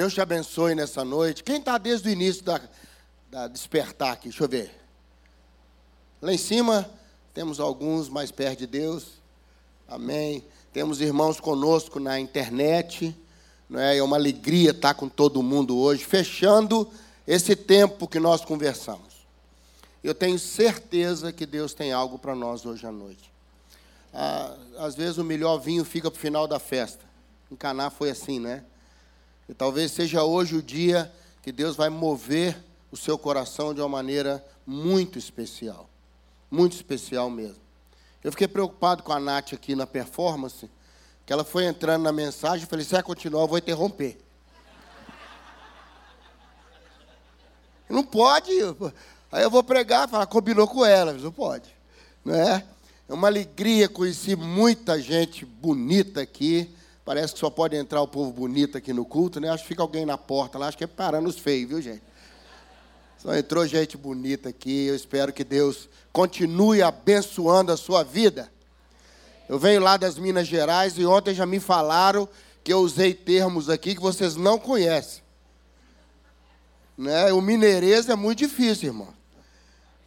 Deus te abençoe nessa noite. Quem está desde o início da, da despertar aqui? Deixa eu ver. Lá em cima temos alguns mais perto de Deus. Amém. Temos irmãos conosco na internet. Não é? é uma alegria estar com todo mundo hoje, fechando esse tempo que nós conversamos. Eu tenho certeza que Deus tem algo para nós hoje à noite. Ah, às vezes o melhor vinho fica para o final da festa. Em Caná foi assim, né? E talvez seja hoje o dia que Deus vai mover o seu coração de uma maneira muito especial. Muito especial mesmo. Eu fiquei preocupado com a Nath aqui na performance, que ela foi entrando na mensagem, e falei, se ela continuar, eu vou interromper. Não pode. Aí eu vou pregar, falar, combinou com ela, não pode. Não é? É uma alegria conhecer muita gente bonita aqui. Parece que só pode entrar o povo bonito aqui no culto, né? Acho que fica alguém na porta lá, acho que é parando os feios, viu, gente? Só entrou gente bonita aqui. Eu espero que Deus continue abençoando a sua vida. Eu venho lá das Minas Gerais e ontem já me falaram que eu usei termos aqui que vocês não conhecem. Né? O mineirês é muito difícil, irmão.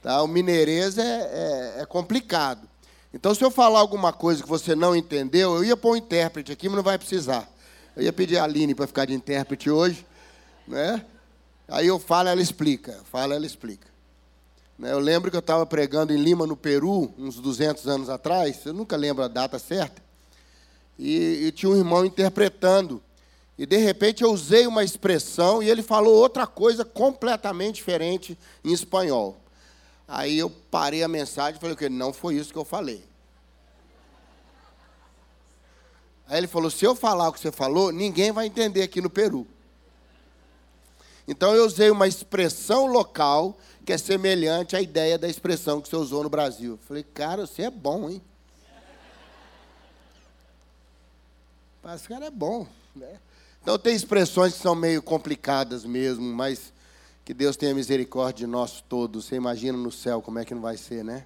Tá? O mineirês é, é, é complicado. Então, se eu falar alguma coisa que você não entendeu, eu ia pôr um intérprete aqui, mas não vai precisar. Eu ia pedir a Aline para ficar de intérprete hoje, né? Aí eu falo, ela explica. Fala, ela explica. Né? Eu lembro que eu estava pregando em Lima, no Peru, uns 200 anos atrás. Eu nunca lembro a data certa. E, e tinha um irmão interpretando. E de repente eu usei uma expressão e ele falou outra coisa completamente diferente em espanhol. Aí eu parei a mensagem e falei que não foi isso que eu falei. Aí ele falou: se eu falar o que você falou, ninguém vai entender aqui no Peru. Então eu usei uma expressão local que é semelhante à ideia da expressão que você usou no Brasil. Falei, cara, você é bom, hein? Esse cara é bom, né? Então tem expressões que são meio complicadas mesmo, mas que Deus tenha misericórdia de nós todos. Você imagina no céu como é que não vai ser, né?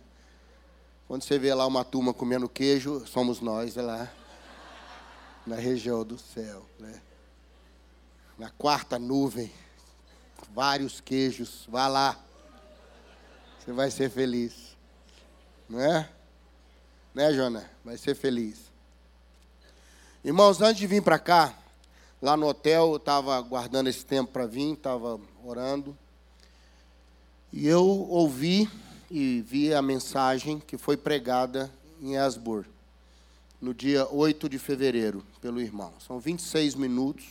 Quando você vê lá uma turma comendo queijo, somos nós é lá na região do céu, né? Na quarta nuvem, vários queijos, vá lá. Você vai ser feliz. Não é? Né, Jona? Vai ser feliz. Irmãos, antes de vir para cá, Lá no hotel, eu estava guardando esse tempo para vir, estava orando. E eu ouvi e vi a mensagem que foi pregada em Esbur, no dia 8 de fevereiro, pelo irmão. São 26 minutos.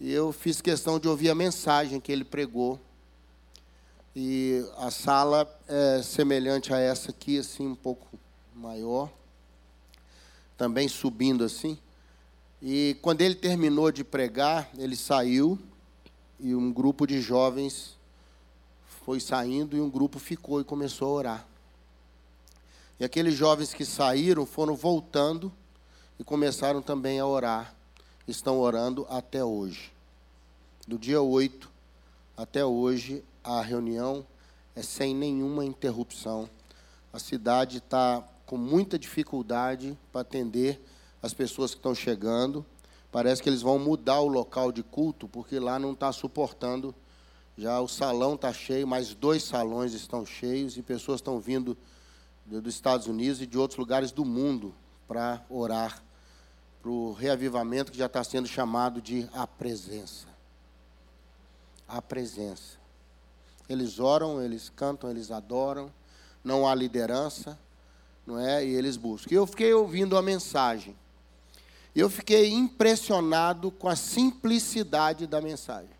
E eu fiz questão de ouvir a mensagem que ele pregou. E a sala é semelhante a essa aqui, assim, um pouco maior. Também subindo assim. E quando ele terminou de pregar, ele saiu e um grupo de jovens foi saindo e um grupo ficou e começou a orar. E aqueles jovens que saíram foram voltando e começaram também a orar. Estão orando até hoje. Do dia 8 até hoje, a reunião é sem nenhuma interrupção. A cidade está com muita dificuldade para atender as pessoas que estão chegando. Parece que eles vão mudar o local de culto, porque lá não está suportando. Já o salão está cheio, mais dois salões estão cheios e pessoas estão vindo dos Estados Unidos e de outros lugares do mundo para orar para o reavivamento que já está sendo chamado de a presença. A presença. Eles oram, eles cantam, eles adoram, não há liderança, não é? E eles buscam. E eu fiquei ouvindo a mensagem eu fiquei impressionado com a simplicidade da mensagem.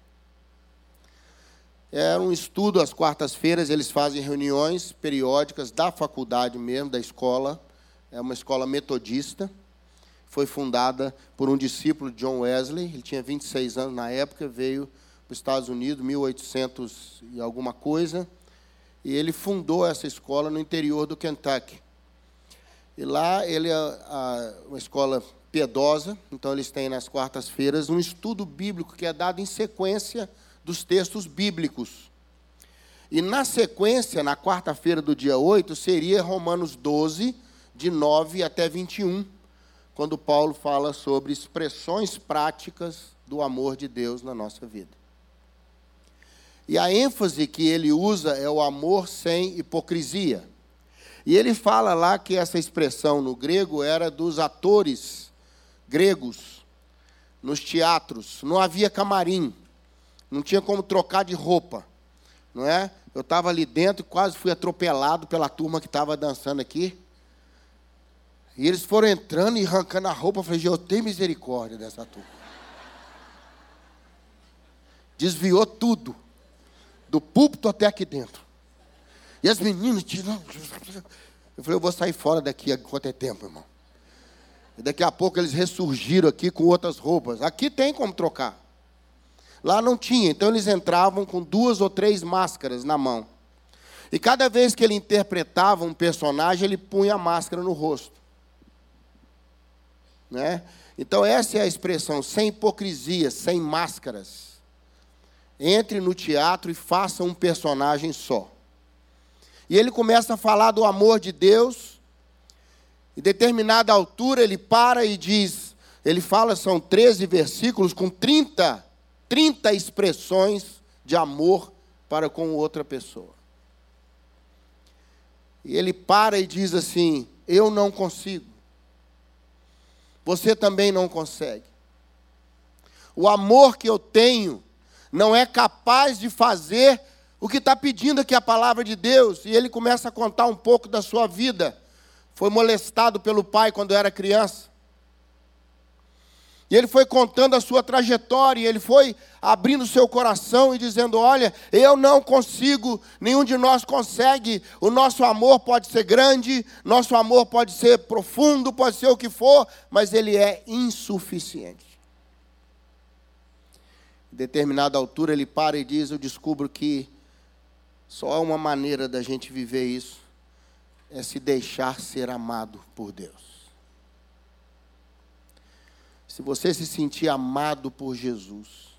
Era um estudo às quartas-feiras, eles fazem reuniões periódicas da faculdade mesmo, da escola. É uma escola metodista. Foi fundada por um discípulo de John Wesley. Ele tinha 26 anos na época, veio para os Estados Unidos, 1800 e alguma coisa. E ele fundou essa escola no interior do Kentucky. E lá ele é uma escola piedosa, então eles têm nas quartas-feiras um estudo bíblico que é dado em sequência dos textos bíblicos. E na sequência, na quarta-feira do dia 8, seria Romanos 12, de 9 até 21, quando Paulo fala sobre expressões práticas do amor de Deus na nossa vida. E a ênfase que ele usa é o amor sem hipocrisia. E ele fala lá que essa expressão no grego era dos atores gregos nos teatros. Não havia camarim, não tinha como trocar de roupa, não é? Eu estava ali dentro e quase fui atropelado pela turma que estava dançando aqui. E eles foram entrando e arrancando a roupa. Eu falei, eu tenho misericórdia dessa turma. Desviou tudo, do púlpito até aqui dentro. E as meninas. Eu falei, eu vou sair fora daqui enquanto é tempo, irmão. E daqui a pouco eles ressurgiram aqui com outras roupas. Aqui tem como trocar. Lá não tinha, então eles entravam com duas ou três máscaras na mão. E cada vez que ele interpretava um personagem, ele punha a máscara no rosto. Né? Então, essa é a expressão, sem hipocrisia, sem máscaras. Entre no teatro e faça um personagem só. E ele começa a falar do amor de Deus. Em determinada altura, ele para e diz: ele fala, são 13 versículos com 30, 30 expressões de amor para com outra pessoa. E ele para e diz assim: Eu não consigo. Você também não consegue. O amor que eu tenho não é capaz de fazer o que está pedindo aqui a palavra de Deus. E ele começa a contar um pouco da sua vida. Foi molestado pelo pai quando era criança. E ele foi contando a sua trajetória, e ele foi abrindo seu coração e dizendo: Olha, eu não consigo, nenhum de nós consegue. O nosso amor pode ser grande, nosso amor pode ser profundo, pode ser o que for, mas ele é insuficiente. Em determinada altura ele para e diz: Eu descubro que só há uma maneira da gente viver isso, é se deixar ser amado por Deus. Se você se sentir amado por Jesus,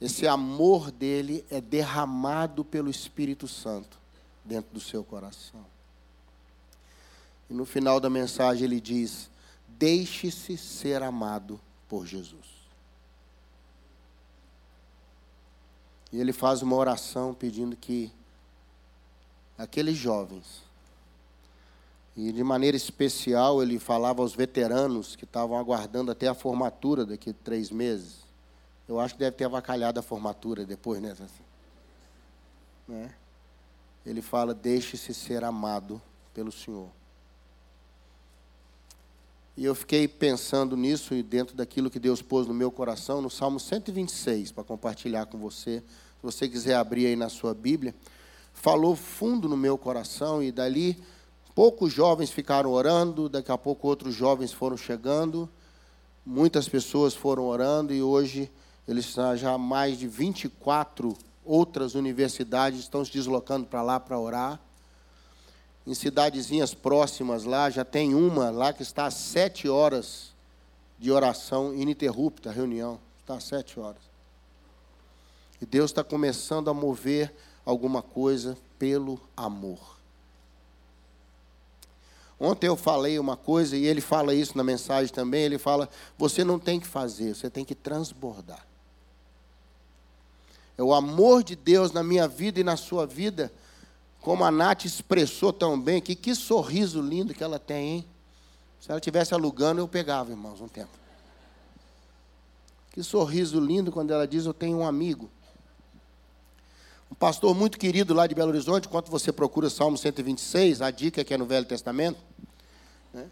esse amor dele é derramado pelo Espírito Santo dentro do seu coração. E no final da mensagem ele diz: Deixe-se ser amado por Jesus. E ele faz uma oração pedindo que aqueles jovens e de maneira especial ele falava aos veteranos que estavam aguardando até a formatura daqui a três meses. Eu acho que deve ter avacalhado a formatura depois, né? né? Ele fala: deixe-se ser amado pelo Senhor. E eu fiquei pensando nisso e dentro daquilo que Deus pôs no meu coração, no Salmo 126, para compartilhar com você. Se você quiser abrir aí na sua Bíblia, falou fundo no meu coração e dali Poucos jovens ficaram orando, daqui a pouco outros jovens foram chegando, muitas pessoas foram orando e hoje eles já mais de 24 outras universidades estão se deslocando para lá para orar. Em cidadezinhas próximas lá, já tem uma lá que está às sete horas de oração ininterrupta, reunião. Está às sete horas. E Deus está começando a mover alguma coisa pelo amor. Ontem eu falei uma coisa e ele fala isso na mensagem também. Ele fala: você não tem que fazer, você tem que transbordar. É o amor de Deus na minha vida e na sua vida, como a Nath expressou tão bem, que que sorriso lindo que ela tem, hein? Se ela estivesse alugando, eu pegava, irmãos, um tempo. Que sorriso lindo quando ela diz: Eu tenho um amigo. Um pastor muito querido lá de Belo Horizonte, enquanto você procura Salmo 126, a dica que é no Velho Testamento. Né?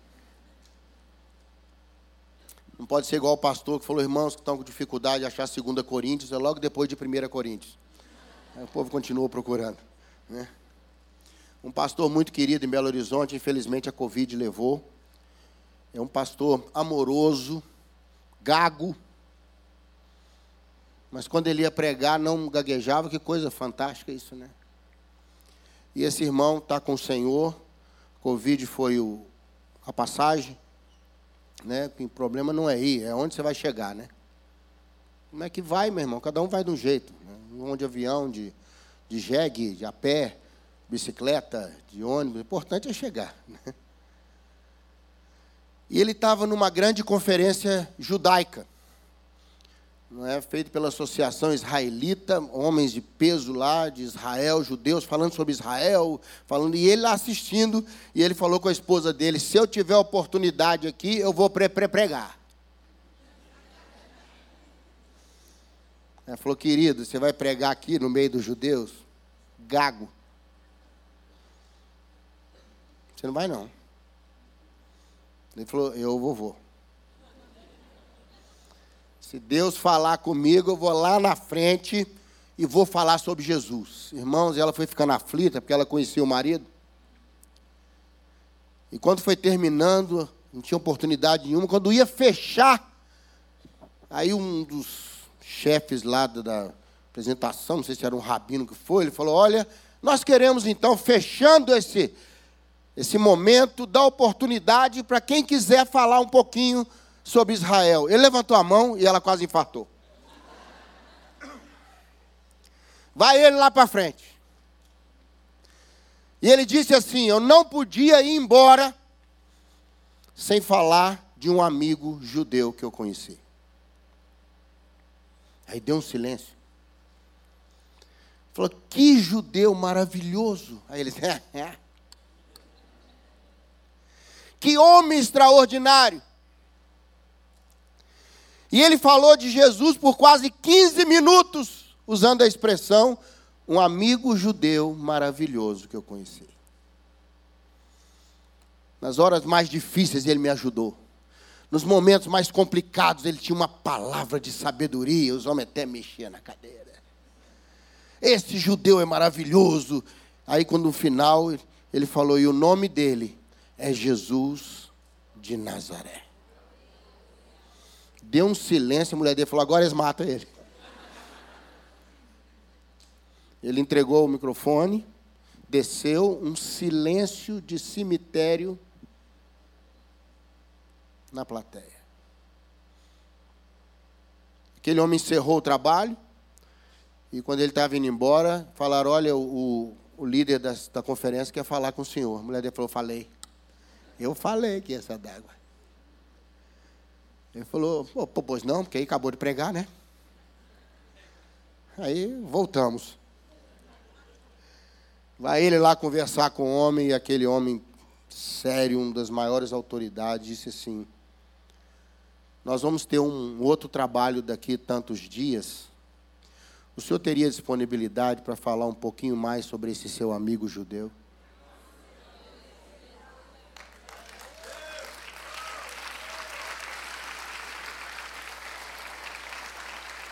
Não pode ser igual o pastor que falou, irmãos que estão com dificuldade de achar 2 Coríntios, é logo depois de 1 Coríntios. Aí o povo continuou procurando. Né? Um pastor muito querido em Belo Horizonte, infelizmente a Covid levou. É um pastor amoroso, gago, mas quando ele ia pregar, não gaguejava, que coisa fantástica isso, né? E esse irmão está com o Senhor, Covid foi o, a passagem, né? O problema não é ir, é onde você vai chegar, né? Como é que vai, meu irmão? Cada um vai de um jeito. Né? Um de avião, de, de jegue, de a pé, bicicleta, de ônibus. O importante é chegar. Né? E ele estava numa grande conferência judaica não é feito pela Associação Israelita, homens de peso lá de Israel, judeus falando sobre Israel, falando e ele lá assistindo, e ele falou com a esposa dele: "Se eu tiver oportunidade aqui, eu vou pre -pre pregar". Ela falou: "Querido, você vai pregar aqui no meio dos judeus? Gago. Você não vai não". Ele falou: "Eu vou, vou". Se Deus falar comigo, eu vou lá na frente e vou falar sobre Jesus. Irmãos, ela foi ficando aflita porque ela conhecia o marido. E quando foi terminando, não tinha oportunidade nenhuma. Quando ia fechar, aí um dos chefes lá da apresentação, não sei se era um rabino que foi, ele falou: Olha, nós queremos então, fechando esse, esse momento, dar oportunidade para quem quiser falar um pouquinho sobre Israel. Ele levantou a mão e ela quase infartou. Vai ele lá para frente. E ele disse assim: Eu não podia ir embora sem falar de um amigo judeu que eu conheci. Aí deu um silêncio. Falou: Que judeu maravilhoso. Aí ele disse. Que homem extraordinário. E ele falou de Jesus por quase 15 minutos, usando a expressão um amigo judeu maravilhoso que eu conheci. Nas horas mais difíceis ele me ajudou. Nos momentos mais complicados ele tinha uma palavra de sabedoria, os homens até mexiam na cadeira. Esse judeu é maravilhoso. Aí quando no final ele falou, e o nome dele é Jesus de Nazaré. Deu um silêncio, a mulher dele falou: agora eles matam ele. Ele entregou o microfone, desceu, um silêncio de cemitério na plateia. Aquele homem encerrou o trabalho, e quando ele estava indo embora, falaram: Olha, o, o líder da, da conferência quer falar com o senhor. A mulher dele falou: Falei. Eu falei que essa d'água. Ele falou, pô, pois não, porque aí acabou de pregar, né? Aí voltamos. Vai ele lá conversar com o homem, e aquele homem sério, uma das maiores autoridades, disse assim: Nós vamos ter um outro trabalho daqui tantos dias. O senhor teria disponibilidade para falar um pouquinho mais sobre esse seu amigo judeu?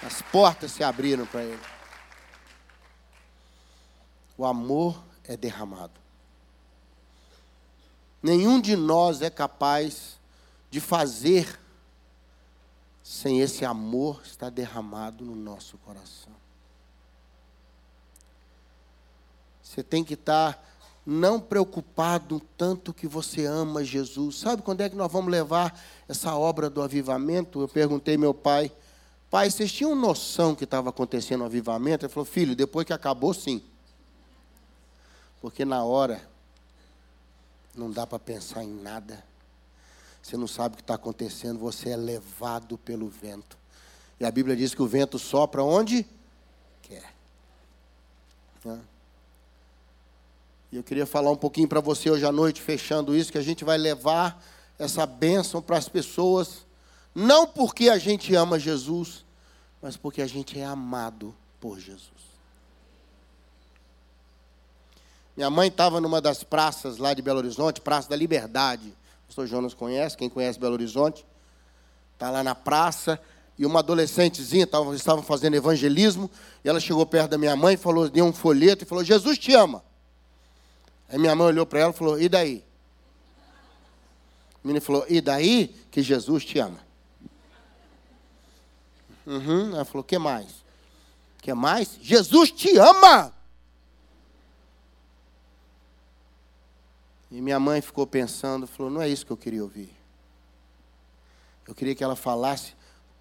As portas se abriram para ele. O amor é derramado. Nenhum de nós é capaz de fazer sem esse amor estar derramado no nosso coração. Você tem que estar não preocupado tanto que você ama Jesus. Sabe quando é que nós vamos levar essa obra do avivamento? Eu perguntei meu pai, Pai, vocês tinham noção que estava acontecendo um avivamento? Ele falou, filho, depois que acabou, sim. Porque na hora não dá para pensar em nada. Você não sabe o que está acontecendo, você é levado pelo vento. E a Bíblia diz que o vento sopra onde quer. E eu queria falar um pouquinho para você hoje à noite, fechando isso, que a gente vai levar essa bênção para as pessoas não porque a gente ama Jesus, mas porque a gente é amado por Jesus. Minha mãe estava numa das praças lá de Belo Horizonte, Praça da Liberdade. O pastor Jonas conhece, quem conhece Belo Horizonte. Está lá na praça, e uma adolescentezinha, tava, estavam fazendo evangelismo, e ela chegou perto da minha mãe, falou, deu um folheto e falou, Jesus te ama. Aí minha mãe olhou para ela e falou, e daí? A menina falou, e daí que Jesus te ama? Uhum. Ela falou: que mais? que mais? Jesus te ama! E minha mãe ficou pensando, falou: não é isso que eu queria ouvir. Eu queria que ela falasse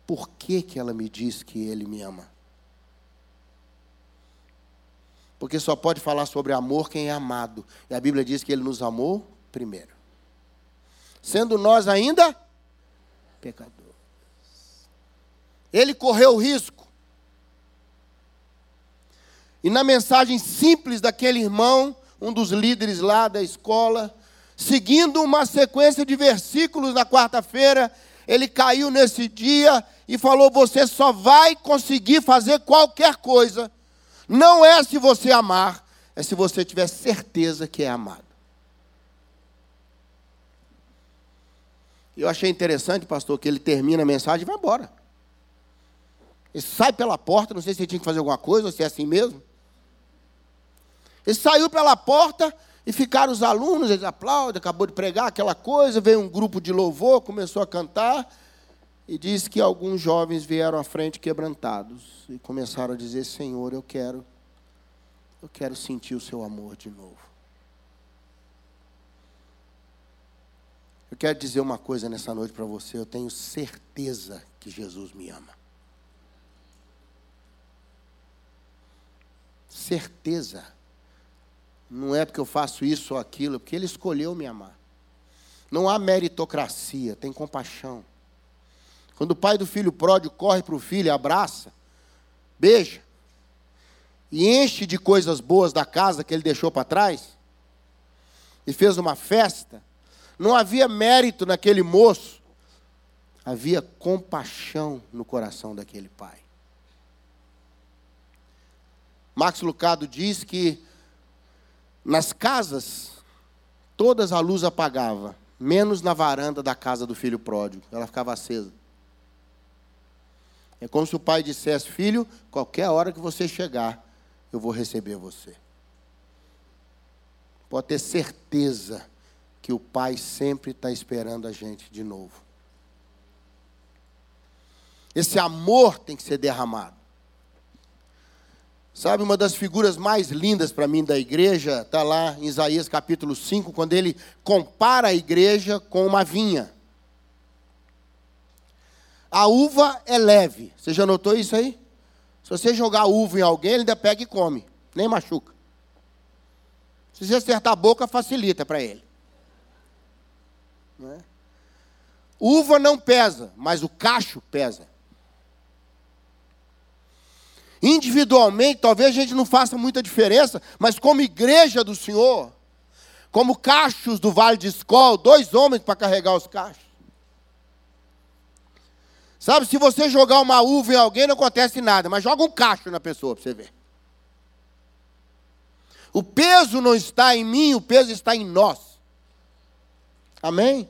por que, que ela me diz que ele me ama. Porque só pode falar sobre amor quem é amado. E a Bíblia diz que ele nos amou primeiro. Sendo nós ainda pecadores. Ele correu risco. E na mensagem simples daquele irmão, um dos líderes lá da escola, seguindo uma sequência de versículos na quarta-feira, ele caiu nesse dia e falou: Você só vai conseguir fazer qualquer coisa, não é se você amar, é se você tiver certeza que é amado. Eu achei interessante, pastor, que ele termina a mensagem e vai embora. Ele sai pela porta, não sei se ele tinha que fazer alguma coisa ou se é assim mesmo. Ele saiu pela porta e ficaram os alunos, eles aplaudem, acabou de pregar aquela coisa, veio um grupo de louvor, começou a cantar, e diz que alguns jovens vieram à frente quebrantados e começaram a dizer: Senhor, eu quero, eu quero sentir o seu amor de novo. Eu quero dizer uma coisa nessa noite para você, eu tenho certeza que Jesus me ama. Certeza. Não é porque eu faço isso ou aquilo, é porque Ele escolheu me amar. Não há meritocracia, tem compaixão. Quando o pai do filho pródigo corre para o filho, abraça, beija, e enche de coisas boas da casa que ele deixou para trás, e fez uma festa, não havia mérito naquele moço, havia compaixão no coração daquele pai. Max Lucado diz que nas casas, todas a luz apagava, menos na varanda da casa do filho pródigo, ela ficava acesa. É como se o pai dissesse: Filho, qualquer hora que você chegar, eu vou receber você. Pode ter certeza que o pai sempre está esperando a gente de novo. Esse amor tem que ser derramado. Sabe, uma das figuras mais lindas para mim da igreja está lá em Isaías capítulo 5, quando ele compara a igreja com uma vinha. A uva é leve. Você já notou isso aí? Se você jogar uva em alguém, ele ainda pega e come, nem machuca. Se você acertar a boca, facilita para ele. Não é? Uva não pesa, mas o cacho pesa. Individualmente, talvez a gente não faça muita diferença, mas como igreja do Senhor, como cachos do Vale de Escol, dois homens para carregar os cachos. Sabe, se você jogar uma uva em alguém, não acontece nada, mas joga um cacho na pessoa para você ver. O peso não está em mim, o peso está em nós. Amém?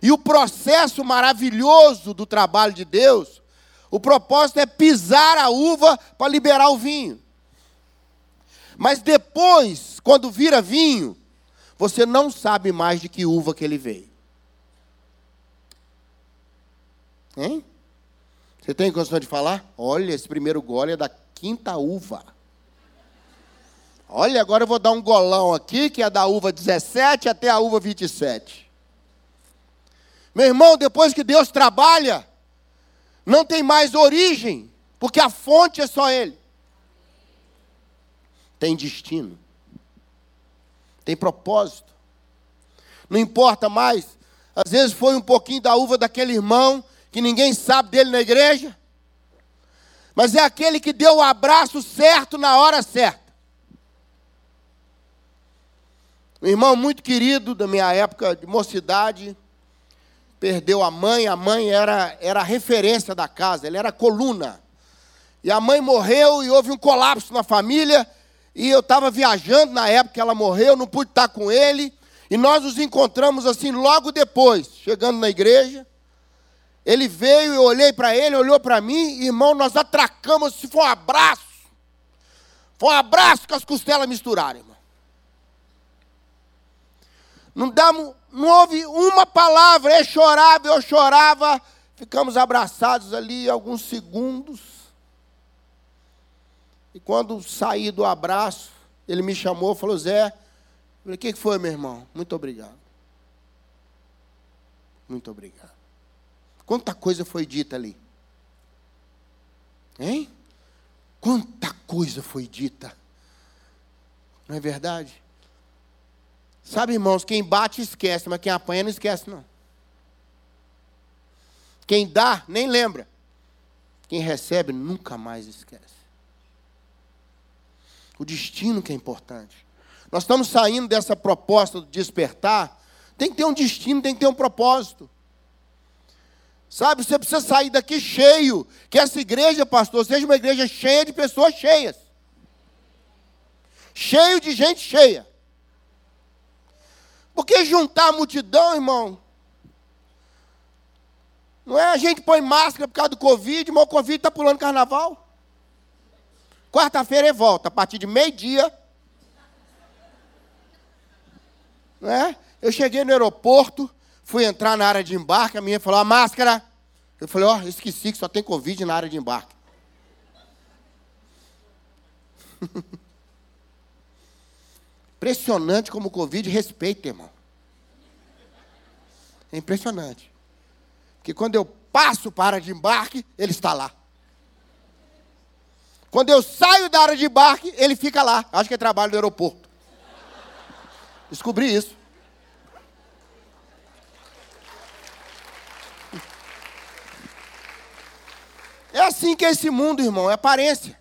E o processo maravilhoso do trabalho de Deus, o propósito é pisar a uva para liberar o vinho. Mas depois, quando vira vinho, você não sabe mais de que uva que ele veio. Hein? Você tem condição de falar? Olha, esse primeiro gole é da quinta uva. Olha, agora eu vou dar um golão aqui, que é da uva 17 até a uva 27. Meu irmão, depois que Deus trabalha, não tem mais origem, porque a fonte é só Ele. Tem destino, tem propósito. Não importa mais, às vezes foi um pouquinho da uva daquele irmão que ninguém sabe dele na igreja, mas é aquele que deu o abraço certo na hora certa. Um irmão muito querido da minha época de mocidade, perdeu a mãe, a mãe era, era a referência da casa, ela era a coluna. E a mãe morreu e houve um colapso na família, e eu estava viajando na época que ela morreu, não pude estar com ele, e nós nos encontramos assim logo depois, chegando na igreja. Ele veio, eu olhei para ele, olhou para mim, irmão, nós atracamos, se foi um abraço. Foi um abraço com as costelas misturaram, irmão. Não, não houve uma palavra, ele chorava, eu chorava, ficamos abraçados ali alguns segundos. E quando saí do abraço, ele me chamou, falou, Zé, falei, o que foi, meu irmão? Muito obrigado. Muito obrigado. Quanta coisa foi dita ali? Hein? Quanta coisa foi dita? Não é verdade? Sabe, irmãos, quem bate esquece, mas quem apanha não esquece, não. Quem dá, nem lembra. Quem recebe, nunca mais esquece. O destino que é importante. Nós estamos saindo dessa proposta do despertar. Tem que ter um destino, tem que ter um propósito. Sabe, você precisa sair daqui cheio. Que essa igreja, pastor, seja uma igreja cheia de pessoas cheias. Cheio de gente cheia. Porque juntar a multidão, irmão, não é a gente põe máscara por causa do Covid, mas o Covid está pulando carnaval. Quarta-feira é volta, a partir de meio-dia. Não é? Eu cheguei no aeroporto, fui entrar na área de embarque, a minha falou, a máscara. Eu falei, ó, oh, esqueci que só tem Covid na área de embarque. Impressionante como o Covid respeita, irmão. É impressionante que quando eu passo para a área de embarque, ele está lá. Quando eu saio da área de embarque, ele fica lá. Acho que é trabalho do aeroporto. Descobri isso. É assim que é esse mundo, irmão, é aparência.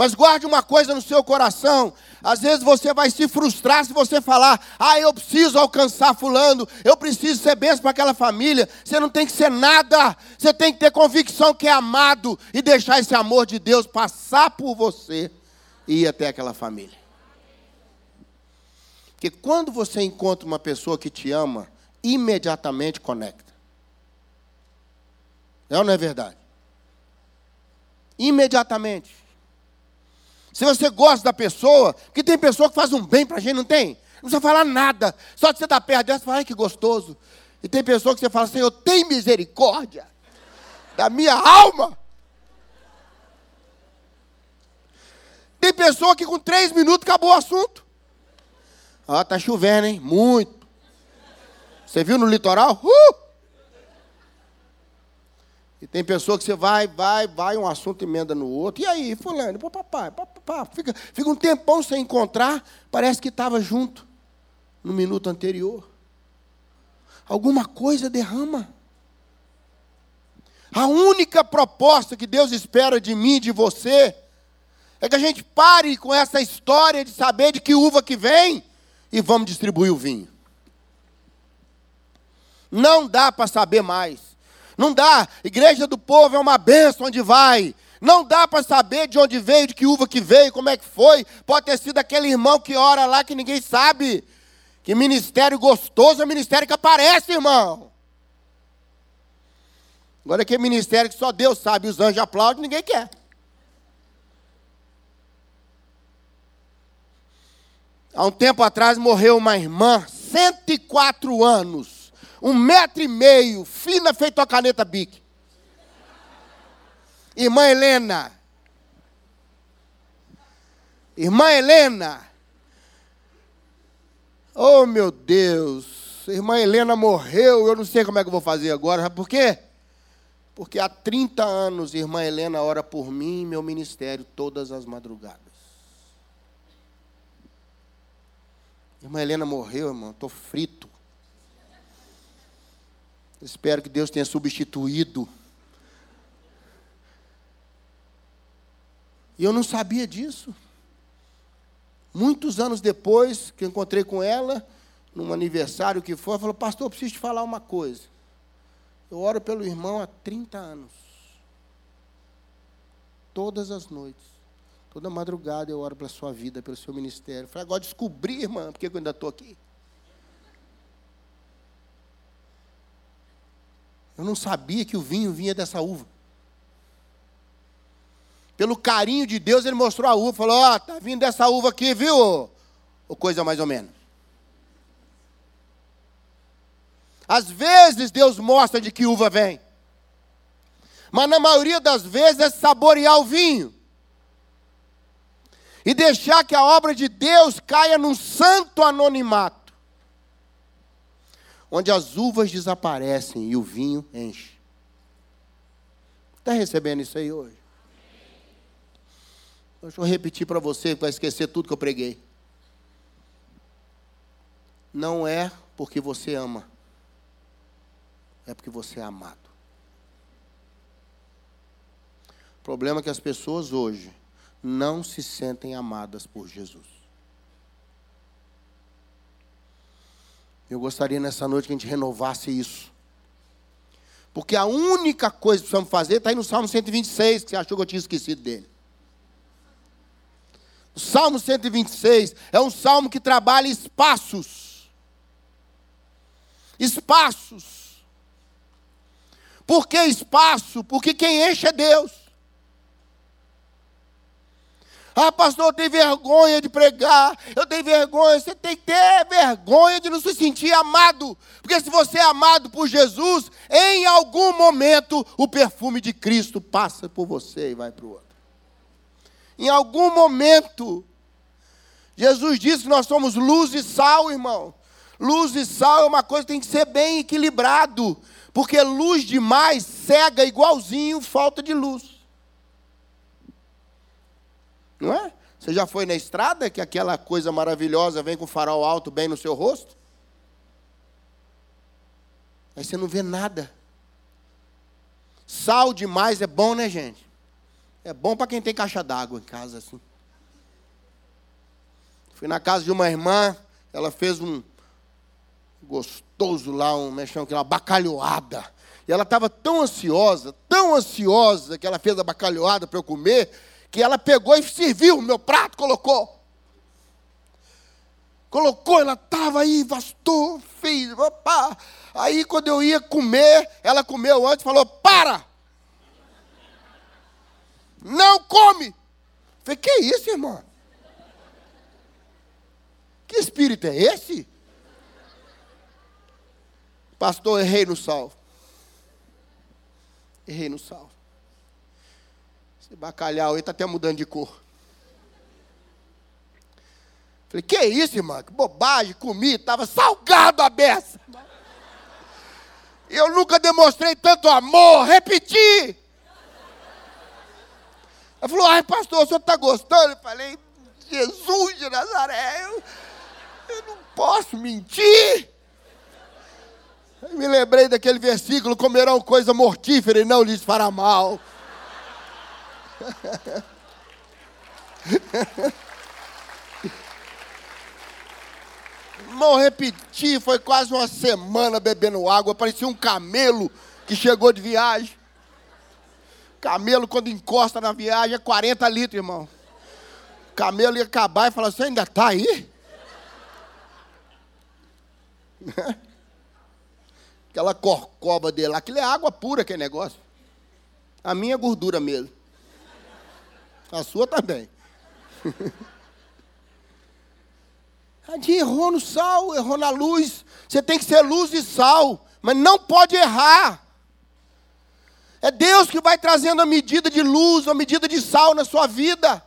Mas guarde uma coisa no seu coração: às vezes você vai se frustrar se você falar, ah, eu preciso alcançar fulano, eu preciso ser bênção para aquela família. Você não tem que ser nada, você tem que ter convicção que é amado e deixar esse amor de Deus passar por você e ir até aquela família. Porque quando você encontra uma pessoa que te ama, imediatamente conecta. É ou não é verdade? Imediatamente. Se você gosta da pessoa, porque tem pessoa que faz um bem para a gente, não tem? Não precisa falar nada. Só de você estar perto dela, você fala, ai que gostoso. E tem pessoa que você fala, Senhor, tem misericórdia da minha alma. Tem pessoa que com três minutos acabou o assunto. Ó, tá chovendo, hein? Muito. Você viu no litoral? Uh! E tem pessoa que você vai, vai, vai, um assunto emenda no outro. E aí, fulano, pô, papai, fica, fica um tempão sem encontrar, parece que estava junto no minuto anterior. Alguma coisa derrama. A única proposta que Deus espera de mim de você é que a gente pare com essa história de saber de que uva que vem e vamos distribuir o vinho. Não dá para saber mais. Não dá. Igreja do povo é uma benção onde vai. Não dá para saber de onde veio, de que uva que veio, como é que foi. Pode ter sido aquele irmão que ora lá que ninguém sabe. Que ministério gostoso é ministério que aparece, irmão. Agora que ministério que só Deus sabe, os anjos aplaudem, ninguém quer. Há um tempo atrás morreu uma irmã, 104 anos um metro e meio, fina feito a caneta Bic. Irmã Helena. Irmã Helena. Oh, meu Deus. Irmã Helena morreu, eu não sei como é que eu vou fazer agora. Sabe por quê? Porque há 30 anos, irmã Helena ora por mim e meu ministério todas as madrugadas. Irmã Helena morreu, irmão, estou frito. Espero que Deus tenha substituído. E eu não sabia disso. Muitos anos depois que eu encontrei com ela, num aniversário que foi, ela falou: Pastor, eu preciso te falar uma coisa. Eu oro pelo irmão há 30 anos. Todas as noites. Toda madrugada eu oro pela sua vida, pelo seu ministério. Eu falei, agora descobri, irmã, porque eu ainda estou aqui. Eu não sabia que o vinho vinha dessa uva. Pelo carinho de Deus, ele mostrou a uva, falou: Ó, oh, tá vindo dessa uva aqui, viu? Ou coisa mais ou menos. Às vezes Deus mostra de que uva vem. Mas na maioria das vezes é saborear o vinho. E deixar que a obra de Deus caia num santo anonimato onde as uvas desaparecem e o vinho enche. Está recebendo isso aí hoje? Deixa eu repetir para você, que vai esquecer tudo que eu preguei. Não é porque você ama, é porque você é amado. O problema é que as pessoas hoje não se sentem amadas por Jesus. Eu gostaria nessa noite que a gente renovasse isso. Porque a única coisa que precisamos fazer está aí no Salmo 126, que você achou que eu tinha esquecido dele. O Salmo 126 é um salmo que trabalha espaços. Espaços. Por que espaço? Porque quem enche é Deus. Ah, pastor, eu tenho vergonha de pregar, eu tenho vergonha. Você tem que ter vergonha de não se sentir amado. Porque se você é amado por Jesus, em algum momento o perfume de Cristo passa por você e vai para o outro. Em algum momento, Jesus disse que nós somos luz e sal, irmão. Luz e sal é uma coisa que tem que ser bem equilibrado. Porque luz demais cega igualzinho falta de luz. Não é? Você já foi na estrada que aquela coisa maravilhosa vem com farol alto bem no seu rosto? Aí você não vê nada. Sal demais é bom, né, gente? É bom para quem tem caixa d'água em casa assim. Fui na casa de uma irmã, ela fez um gostoso lá, um mexão que uma bacalhoada. E ela estava tão ansiosa, tão ansiosa que ela fez a bacalhoada para eu comer, que ela pegou e serviu o meu prato, colocou. Colocou, ela estava aí, bastou, fez, opa. Aí quando eu ia comer, ela comeu antes falou: para! Não come! falei, que isso, irmão? Que espírito é esse? Pastor, errei no salvo. Errei no salvo. Esse bacalhau aí está até mudando de cor. Falei, que isso, irmão? Que bobagem, comi, estava salgado a beça. Eu nunca demonstrei tanto amor, repeti. Ela falou, ai pastor, o senhor está gostando? Eu falei, Jesus de Nazaré, eu, eu não posso mentir. Eu me lembrei daquele versículo, comerão coisa mortífera e não lhes fará mal. Não repeti, foi quase uma semana bebendo água, parecia um camelo que chegou de viagem. Camelo, quando encosta na viagem, é 40 litros, irmão. Camelo ia acabar e falar: Você ainda está aí? Aquela corcova dele lá, aquilo é água pura, aquele negócio. A minha é gordura mesmo. A sua também. A gente errou no sal, errou na luz. Você tem que ser luz e sal, mas não pode errar. É Deus que vai trazendo a medida de luz, a medida de sal na sua vida.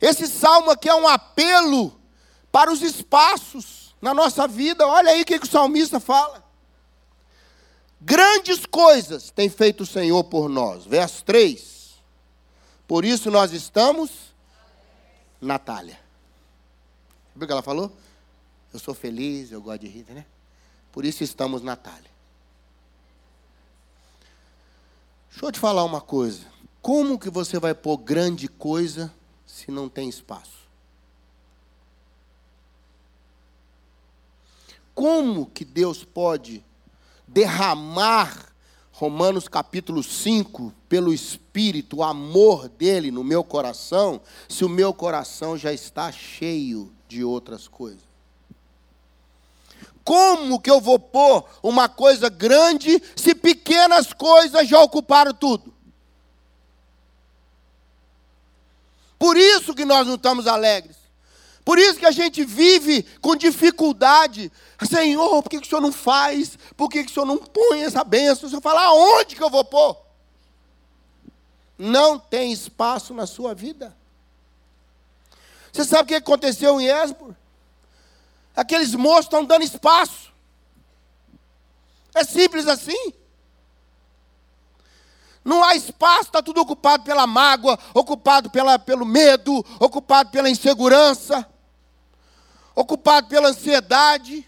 Esse salmo aqui é um apelo para os espaços na nossa vida. Olha aí o que, que o salmista fala. Grandes coisas tem feito o Senhor por nós. Verso 3. Por isso nós estamos, Natália. Viu o que ela falou? Eu sou feliz, eu gosto de Rita, né? Por isso estamos, Natália. Deixa eu te falar uma coisa. Como que você vai pôr grande coisa se não tem espaço? Como que Deus pode derramar Romanos capítulo 5, pelo Espírito, o amor dele no meu coração, se o meu coração já está cheio de outras coisas? Como que eu vou pôr uma coisa grande se pequenas coisas já ocuparam tudo? Por isso que nós não estamos alegres. Por isso que a gente vive com dificuldade. Senhor, por que, que o Senhor não faz? Por que, que o Senhor não põe essa bênção? O Senhor fala, aonde que eu vou pôr? Não tem espaço na sua vida. Você sabe o que aconteceu em Esbor? Aqueles moços estão dando espaço. É simples assim. Não há espaço, está tudo ocupado pela mágoa, ocupado pela, pelo medo, ocupado pela insegurança ocupado pela ansiedade.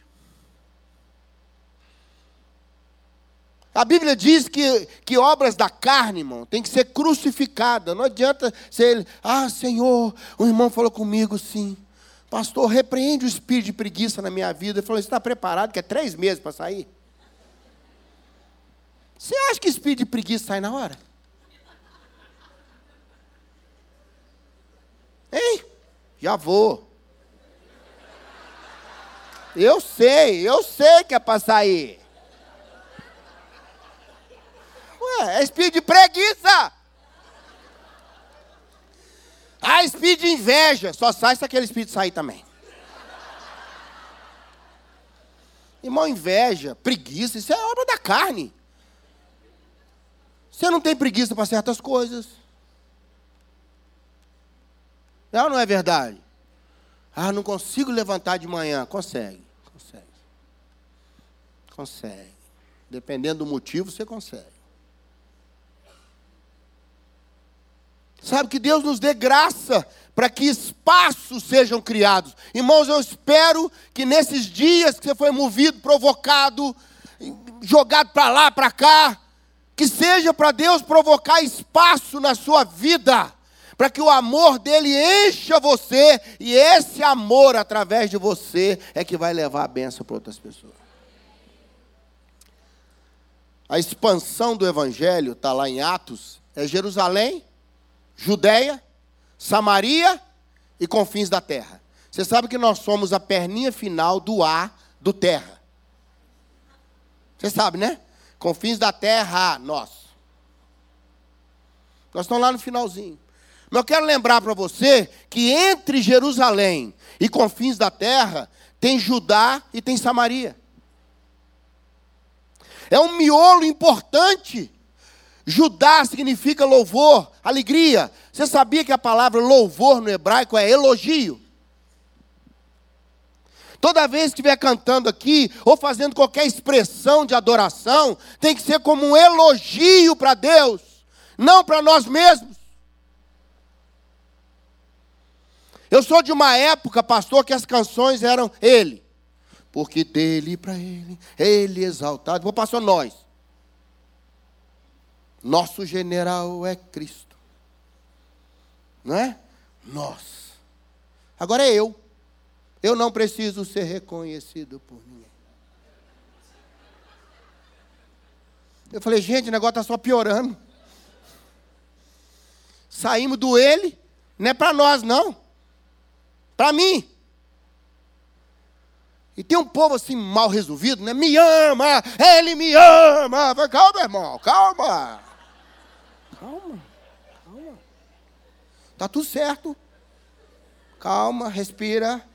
A Bíblia diz que, que obras da carne, irmão, tem que ser crucificada. Não adianta ser, ah, Senhor, o irmão falou comigo sim. Pastor, repreende o espírito de preguiça na minha vida. Ele falou, você está preparado que é três meses para sair? Você acha que espírito de preguiça sai na hora? Hein? Já vou. Eu sei, eu sei que é para sair. Ué, é espírito de preguiça. Ah, espírito de inveja. Só sai se aquele espírito sair também. Irmão, inveja, preguiça, isso é obra da carne. Você não tem preguiça para certas coisas. Não, não é verdade? Ah, não consigo levantar de manhã. Consegue. Consegue. Dependendo do motivo, você consegue. Sabe que Deus nos dê graça para que espaços sejam criados. Irmãos, eu espero que nesses dias que você foi movido, provocado, jogado para lá, para cá, que seja para Deus provocar espaço na sua vida, para que o amor dele encha você e esse amor através de você é que vai levar a benção para outras pessoas. A expansão do evangelho está lá em Atos, é Jerusalém, Judéia, Samaria e confins da terra. Você sabe que nós somos a perninha final do A do terra. Você sabe, né? Confins da terra, nós. Nós estamos lá no finalzinho. Mas eu quero lembrar para você que entre Jerusalém e confins da terra tem Judá e tem Samaria. É um miolo importante Judá significa louvor, alegria. Você sabia que a palavra louvor no hebraico é elogio? Toda vez que estiver cantando aqui, ou fazendo qualquer expressão de adoração, tem que ser como um elogio para Deus, não para nós mesmos. Eu sou de uma época, pastor, que as canções eram Ele, porque dele para Ele, Ele exaltado. Vou passar nós. Nosso general é Cristo. Não é? Nós. Agora é eu. Eu não preciso ser reconhecido por ninguém. Eu falei, gente, o negócio está só piorando. Saímos do ele, não é para nós, não. Para mim. E tem um povo assim mal resolvido, né? Me ama, ele me ama. Calma, irmão, calma. Calma, calma. Tá tudo certo. Calma, respira.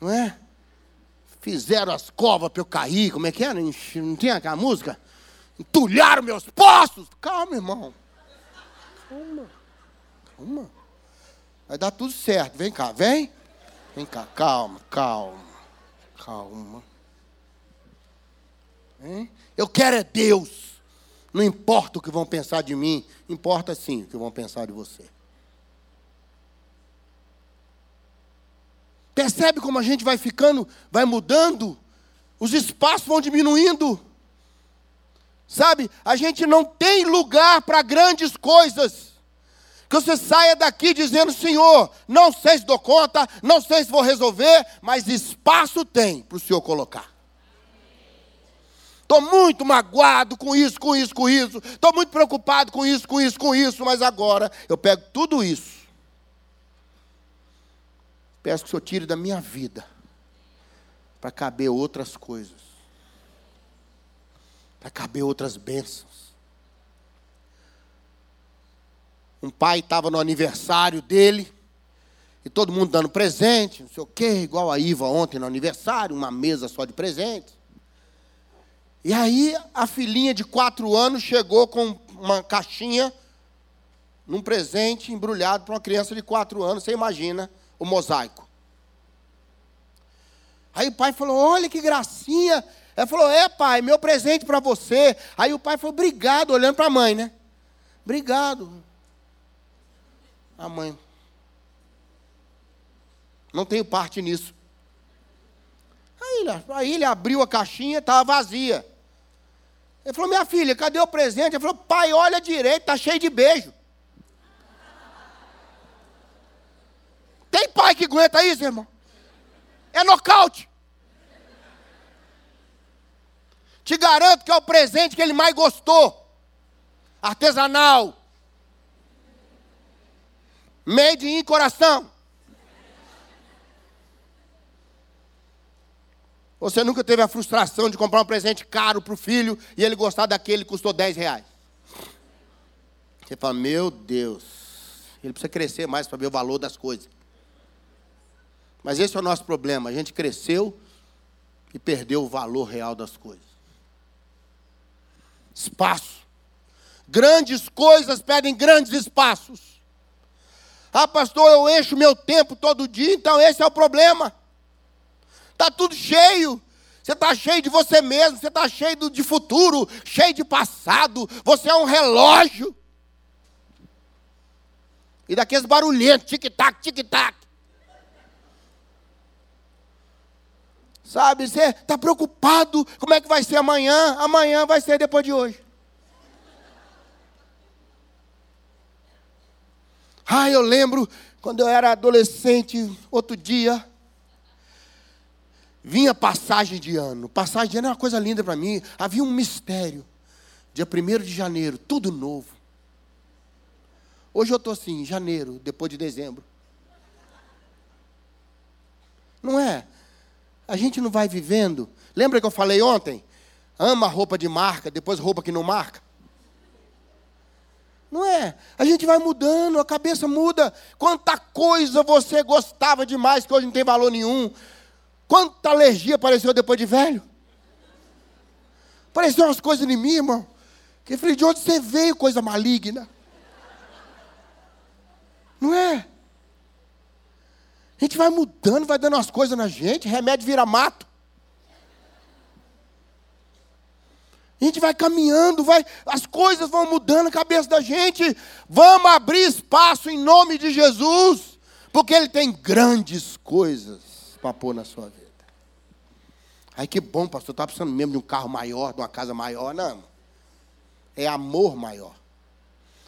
Não é? Fizeram as covas para eu cair, como é que é? Não tinha aquela música? Entulharam meus poços. Calma, irmão. Calma. Calma. Vai dar tudo certo. Vem cá, vem. Vem cá, calma, calma. Calma. Hein? Eu quero é Deus. Não importa o que vão pensar de mim, importa sim o que vão pensar de você. Percebe como a gente vai ficando, vai mudando? Os espaços vão diminuindo. Sabe, a gente não tem lugar para grandes coisas. Que você saia daqui dizendo, Senhor, não sei se dou conta, não sei se vou resolver, mas espaço tem para o Senhor colocar. Estou muito magoado com isso, com isso, com isso. Estou muito preocupado com isso, com isso, com isso. Mas agora eu pego tudo isso. Peço que o Senhor tire da minha vida. Para caber outras coisas. Para caber outras bênçãos. Um pai estava no aniversário dele. E todo mundo dando presente, não sei o quê, igual a Iva ontem no aniversário, uma mesa só de presentes. E aí a filhinha de quatro anos chegou com uma caixinha, num presente embrulhado para uma criança de quatro anos. Você imagina o mosaico. Aí o pai falou: Olha que gracinha. Ela falou: É, pai, meu presente para você. Aí o pai falou: Obrigado, olhando para a mãe, né? Obrigado. A mãe. Não tenho parte nisso. olha. Aí ele abriu a caixinha, estava vazia. Ele falou, minha filha, cadê o presente? Ele falou, pai, olha direito, está cheio de beijo. Tem pai que aguenta isso, irmão? É nocaute. Te garanto que é o presente que ele mais gostou. Artesanal. Made in coração. Você nunca teve a frustração de comprar um presente caro para o filho e ele gostar daquele que custou 10 reais? Você fala, meu Deus, ele precisa crescer mais para ver o valor das coisas. Mas esse é o nosso problema. A gente cresceu e perdeu o valor real das coisas. Espaço. Grandes coisas pedem grandes espaços. Ah, pastor, eu encho meu tempo todo dia, então esse é o problema. Está tudo cheio. Você está cheio de você mesmo, você está cheio de futuro, cheio de passado. Você é um relógio. E daqueles barulhentos, tic-tac, tic-tac. Sabe, você está preocupado, como é que vai ser amanhã? Amanhã vai ser depois de hoje. Ah, eu lembro quando eu era adolescente, outro dia, vinha passagem de ano. Passagem de ano é uma coisa linda para mim. Havia um mistério. Dia 1 de janeiro, tudo novo. Hoje eu estou assim, janeiro, depois de dezembro. Não é? A gente não vai vivendo. Lembra que eu falei ontem? Ama roupa de marca, depois roupa que não marca. Não é? A gente vai mudando, a cabeça muda. Quanta coisa você gostava demais que hoje não tem valor nenhum. Quanta alergia apareceu depois de velho. Apareceu umas coisas em mim, irmão. Que falei, de onde você veio, coisa maligna? Não é? A gente vai mudando, vai dando as coisas na gente, remédio vira mato. A gente vai caminhando, vai, as coisas vão mudando a cabeça da gente. Vamos abrir espaço em nome de Jesus, porque Ele tem grandes coisas para pôr na sua vida. Ai, que bom, pastor, está precisando mesmo de um carro maior, de uma casa maior. Não, é amor maior.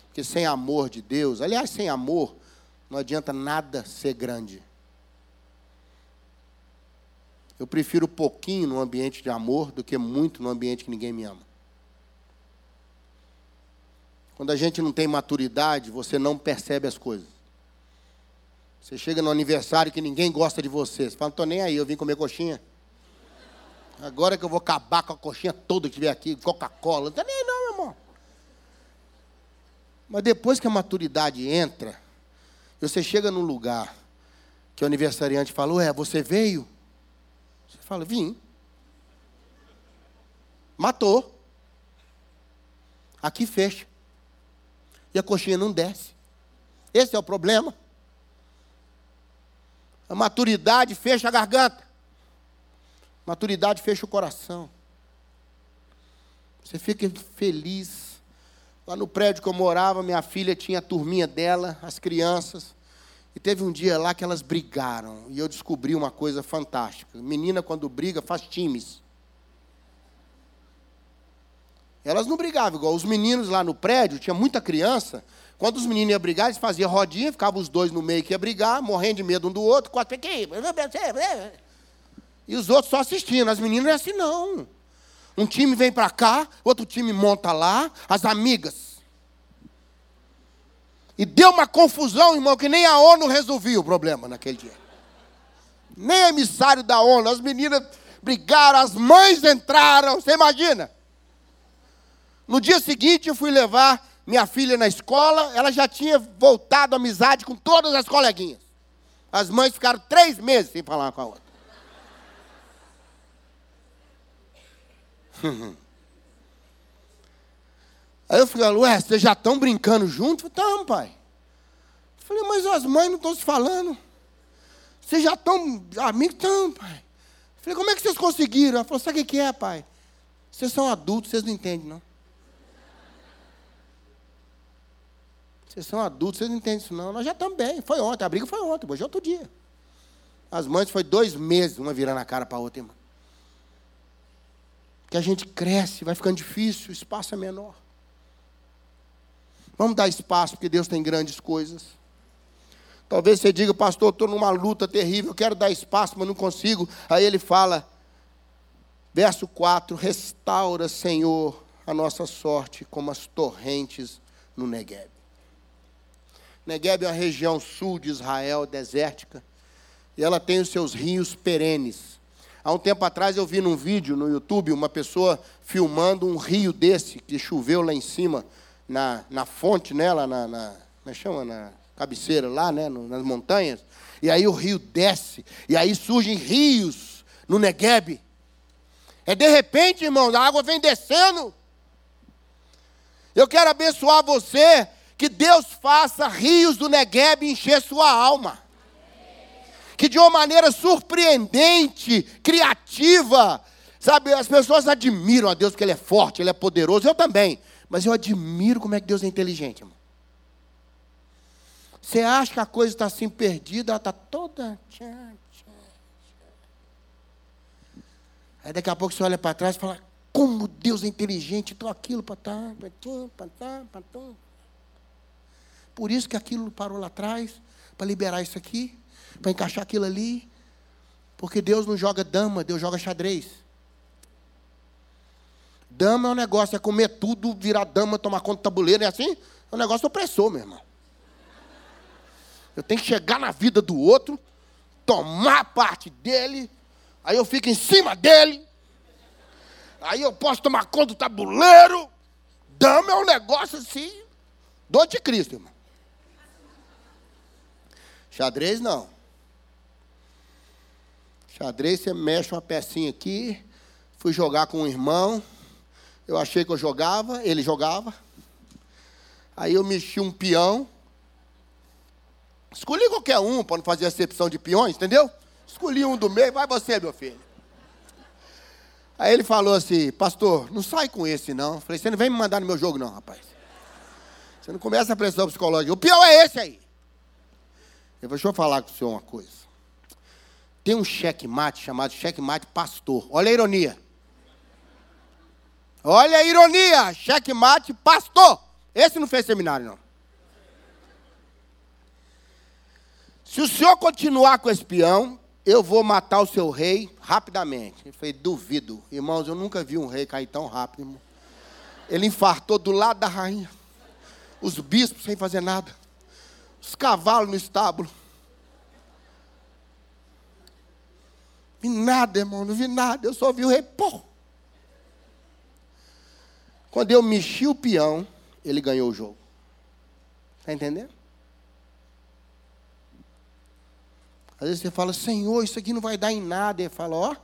Porque sem amor de Deus, aliás, sem amor, não adianta nada ser grande. Eu prefiro pouquinho no ambiente de amor do que muito no ambiente que ninguém me ama. Quando a gente não tem maturidade, você não percebe as coisas. Você chega no aniversário que ninguém gosta de você. Você fala, não estou nem aí, eu vim comer coxinha. Agora que eu vou acabar com a coxinha toda que tiver aqui, Coca-Cola. Não estou nem aí não, meu irmão. Mas depois que a maturidade entra, você chega num lugar que o aniversariante falou, é, você veio? Fala, vim. Matou. Aqui fecha. E a coxinha não desce. Esse é o problema. A maturidade fecha a garganta. Maturidade fecha o coração. Você fica feliz. Lá no prédio que eu morava, minha filha tinha a turminha dela, as crianças. E teve um dia lá que elas brigaram. E eu descobri uma coisa fantástica. Menina, quando briga, faz times. Elas não brigavam igual os meninos lá no prédio, tinha muita criança. Quando os meninos iam brigar, eles faziam rodinha, ficavam os dois no meio que ia brigar, morrendo de medo um do outro, quatro aqui. E os outros só assistindo. As meninas não é assim, não. Um time vem para cá, outro time monta lá, as amigas. E deu uma confusão, irmão, que nem a ONU resolvia o problema naquele dia. Nem emissário da ONU. As meninas brigaram, as mães entraram. Você imagina? No dia seguinte, eu fui levar minha filha na escola. Ela já tinha voltado à amizade com todas as coleguinhas. As mães ficaram três meses sem falar com a outra. Aí eu falei, ué, vocês já estão brincando juntos? Estamos, pai. Eu falei, mas as mães não estão se falando. Vocês já estão amigos? Estão, pai. Eu falei, como é que vocês conseguiram? Ela falou, sabe o que é, pai? Vocês são adultos, vocês não entendem, não. Vocês são adultos, vocês não entendem isso, não. Nós já estamos bem. Foi ontem, a briga foi ontem, hoje é outro dia. As mães foi dois meses, uma virando a cara para a outra, irmã. que a gente cresce, vai ficando difícil, o espaço é menor. Vamos dar espaço, porque Deus tem grandes coisas. Talvez você diga, pastor, estou numa luta terrível, quero dar espaço, mas não consigo. Aí ele fala, verso 4: Restaura, Senhor, a nossa sorte como as torrentes no Negueb. Negueb é uma região sul de Israel, desértica, e ela tem os seus rios perenes. Há um tempo atrás eu vi num vídeo no YouTube uma pessoa filmando um rio desse que choveu lá em cima, na, na fonte, né, lá na, na, como é chama? na cabeceira, lá né, nas montanhas. E aí o rio desce, e aí surgem rios no Negueb. É de repente, irmãos, a água vem descendo. Eu quero abençoar você, que Deus faça rios do Negueb encher sua alma que de uma maneira surpreendente, criativa, sabe, as pessoas admiram a Deus porque Ele é forte, Ele é poderoso, eu também, mas eu admiro como é que Deus é inteligente, irmão. Você acha que a coisa está assim perdida, ela está toda. Aí daqui a pouco você olha para trás e fala, como Deus é inteligente, então aquilo para tá, para Por isso que aquilo parou lá atrás, para liberar isso aqui para encaixar aquilo ali. Porque Deus não joga dama, Deus joga xadrez. Dama é um negócio, é comer tudo, virar dama, tomar conta do tabuleiro, é assim? É um negócio opressor, meu irmão. Eu tenho que chegar na vida do outro, tomar parte dele, aí eu fico em cima dele, aí eu posso tomar conta do tabuleiro. Dama é um negócio assim, do anticristo, irmão. Xadrez não. Xadrez, você mexe uma pecinha aqui. Fui jogar com um irmão. Eu achei que eu jogava, ele jogava. Aí eu mexi um peão. Escolhi qualquer um para não fazer acepção de peões, entendeu? Escolhi um do meio, vai você, meu filho. Aí ele falou assim, pastor, não sai com esse não. Falei, você não vem me mandar no meu jogo não, rapaz. Você não começa a pressão psicológica. O peão é esse aí. Eu vou, deixa eu falar com o senhor uma coisa. Tem um checkmate chamado checkmate pastor. Olha a ironia. Olha a ironia. Checkmate pastor. Esse não fez seminário, não. Se o senhor continuar com esse peão, eu vou matar o seu rei rapidamente. Ele falei, duvido. Irmãos, eu nunca vi um rei cair tão rápido. Irmão. Ele infartou do lado da rainha. Os bispos sem fazer nada. Os cavalos no estábulo. Vi nada, irmão, não vi nada. Eu só vi o rei, pô. Quando eu mexi o peão, ele ganhou o jogo. Está entendendo? Às vezes você fala, Senhor, isso aqui não vai dar em nada. Ele fala, ó, oh,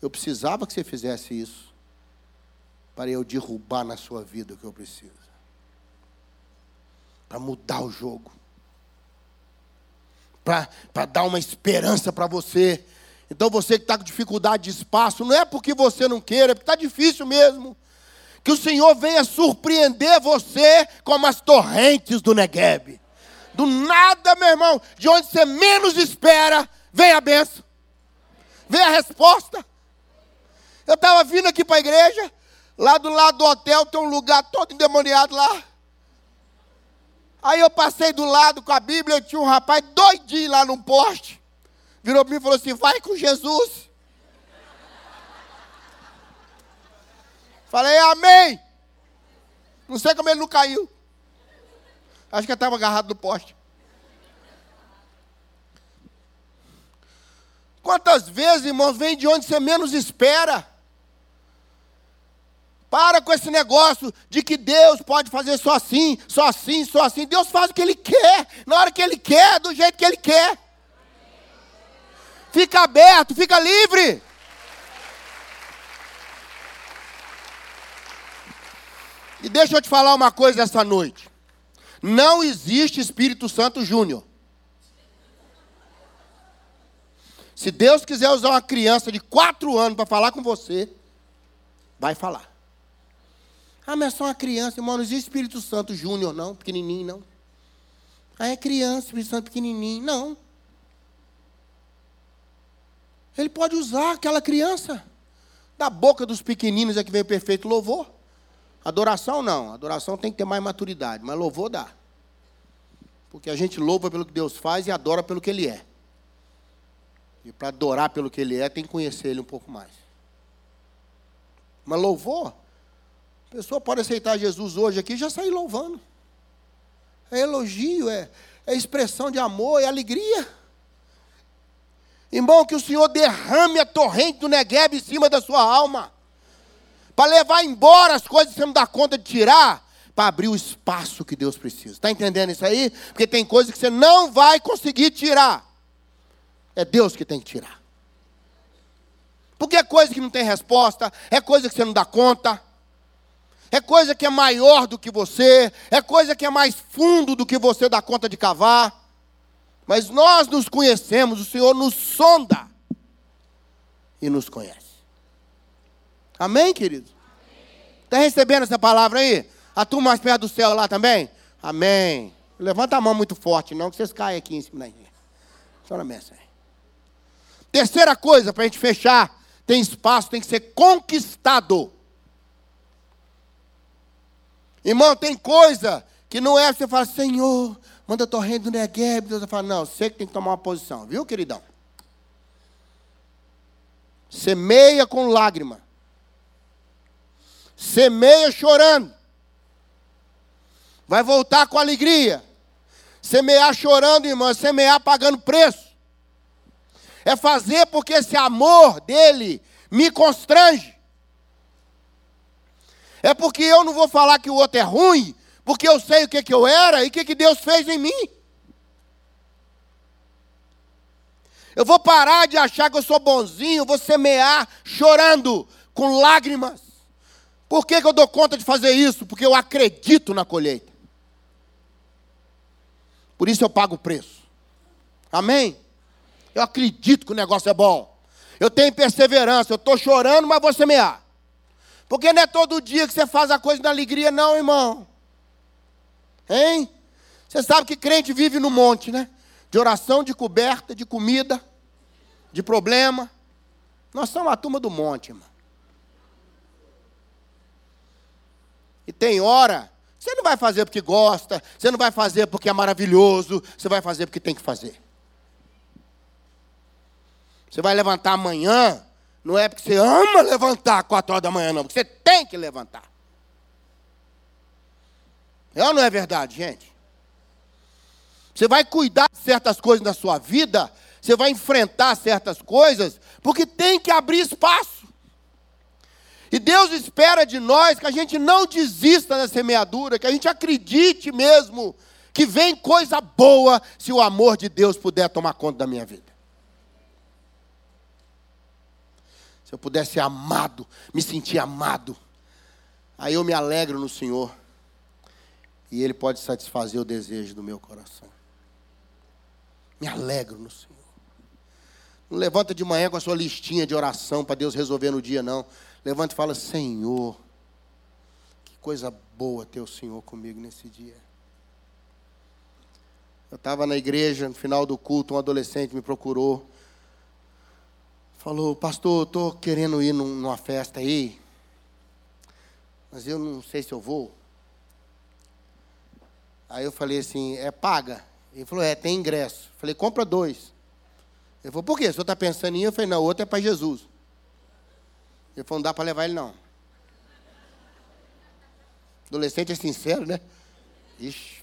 eu precisava que você fizesse isso. Para eu derrubar na sua vida o que eu preciso. Para mudar o jogo. Para dar uma esperança para você então você que está com dificuldade de espaço, não é porque você não queira, é porque está difícil mesmo. Que o Senhor venha surpreender você como as torrentes do Negueb. Do nada, meu irmão, de onde você menos espera, vem a benção. Vem a resposta. Eu estava vindo aqui para a igreja, lá do lado do hotel tem um lugar todo endemoniado lá. Aí eu passei do lado com a Bíblia, tinha um rapaz doidinho lá num poste virou para mim e falou assim: vai com Jesus. Falei, amém. Não sei como ele não caiu. Acho que ele estava agarrado no poste. Quantas vezes, irmãos, vem de onde você menos espera? Para com esse negócio de que Deus pode fazer só assim, só assim, só assim. Deus faz o que Ele quer, na hora que Ele quer, do jeito que Ele quer. Fica aberto, fica livre. E deixa eu te falar uma coisa essa noite. Não existe Espírito Santo Júnior. Se Deus quiser usar uma criança de quatro anos para falar com você, vai falar. Ah, mas é só uma criança, irmão, não existe Espírito Santo Júnior, não, pequenininho, não. Ah, é criança, Espírito Santo pequenininho, não. Ele pode usar aquela criança. Da boca dos pequeninos é que vem o perfeito louvor. Adoração não. Adoração tem que ter mais maturidade, mas louvor dá. Porque a gente louva pelo que Deus faz e adora pelo que Ele é. E para adorar pelo que Ele é, tem que conhecer Ele um pouco mais. Mas louvor, a pessoa pode aceitar Jesus hoje aqui e já sair louvando. É elogio, é, é expressão de amor, é alegria. Irmão, que o Senhor derrame a torrente do Negueb em cima da sua alma. Para levar embora as coisas que você não dá conta de tirar. Para abrir o espaço que Deus precisa. Está entendendo isso aí? Porque tem coisas que você não vai conseguir tirar. É Deus que tem que tirar. Porque é coisa que não tem resposta, é coisa que você não dá conta, é coisa que é maior do que você, é coisa que é mais fundo do que você dá conta de cavar. Mas nós nos conhecemos, o Senhor nos sonda e nos conhece. Amém, querido? Está recebendo essa palavra aí? A turma mais perto do céu lá também? Amém. Levanta a mão muito forte, não, que vocês caem aqui em cima da igreja. Mesa aí. Terceira coisa, para a gente fechar, tem espaço, tem que ser conquistado. Irmão, tem coisa que não é você falar, Senhor, manda torrente do Negev. Deus vai falar, não, você que tem que tomar uma posição, viu, queridão? Semeia com lágrima. Semeia chorando. Vai voltar com alegria. Semear chorando, irmão, é semear pagando preço. É fazer porque esse amor dele me constrange. É porque eu não vou falar que o outro é ruim, porque eu sei o que, que eu era e o que, que Deus fez em mim. Eu vou parar de achar que eu sou bonzinho, vou semear chorando, com lágrimas. Por que, que eu dou conta de fazer isso? Porque eu acredito na colheita. Por isso eu pago o preço. Amém? Eu acredito que o negócio é bom. Eu tenho perseverança, eu estou chorando, mas vou semear. Porque não é todo dia que você faz a coisa na alegria, não, irmão. Hein? Você sabe que crente vive no monte, né? De oração, de coberta, de comida, de problema. Nós somos a turma do monte, irmão. E tem hora, você não vai fazer porque gosta, você não vai fazer porque é maravilhoso, você vai fazer porque tem que fazer. Você vai levantar amanhã, não é porque você ama levantar quatro horas da manhã, não, porque você tem que levantar. É ou não é verdade, gente? Você vai cuidar de certas coisas na sua vida, você vai enfrentar certas coisas, porque tem que abrir espaço. E Deus espera de nós que a gente não desista da semeadura, que a gente acredite mesmo que vem coisa boa se o amor de Deus puder tomar conta da minha vida. Se eu pudesse ser amado, me sentir amado, aí eu me alegro no Senhor. E Ele pode satisfazer o desejo do meu coração. Me alegro no Senhor. Não levanta de manhã com a sua listinha de oração para Deus resolver no dia, não. Levanta e fala: Senhor, que coisa boa ter o Senhor comigo nesse dia. Eu estava na igreja, no final do culto, um adolescente me procurou falou, pastor, estou querendo ir numa festa aí, mas eu não sei se eu vou. Aí eu falei assim, é paga? Ele falou, é, tem ingresso. falei, compra dois. Ele falou, por quê? O senhor está pensando em ir? Eu falei, não, o outro é para Jesus. Ele falou, não dá para levar ele não. Adolescente é sincero, né? Ixi.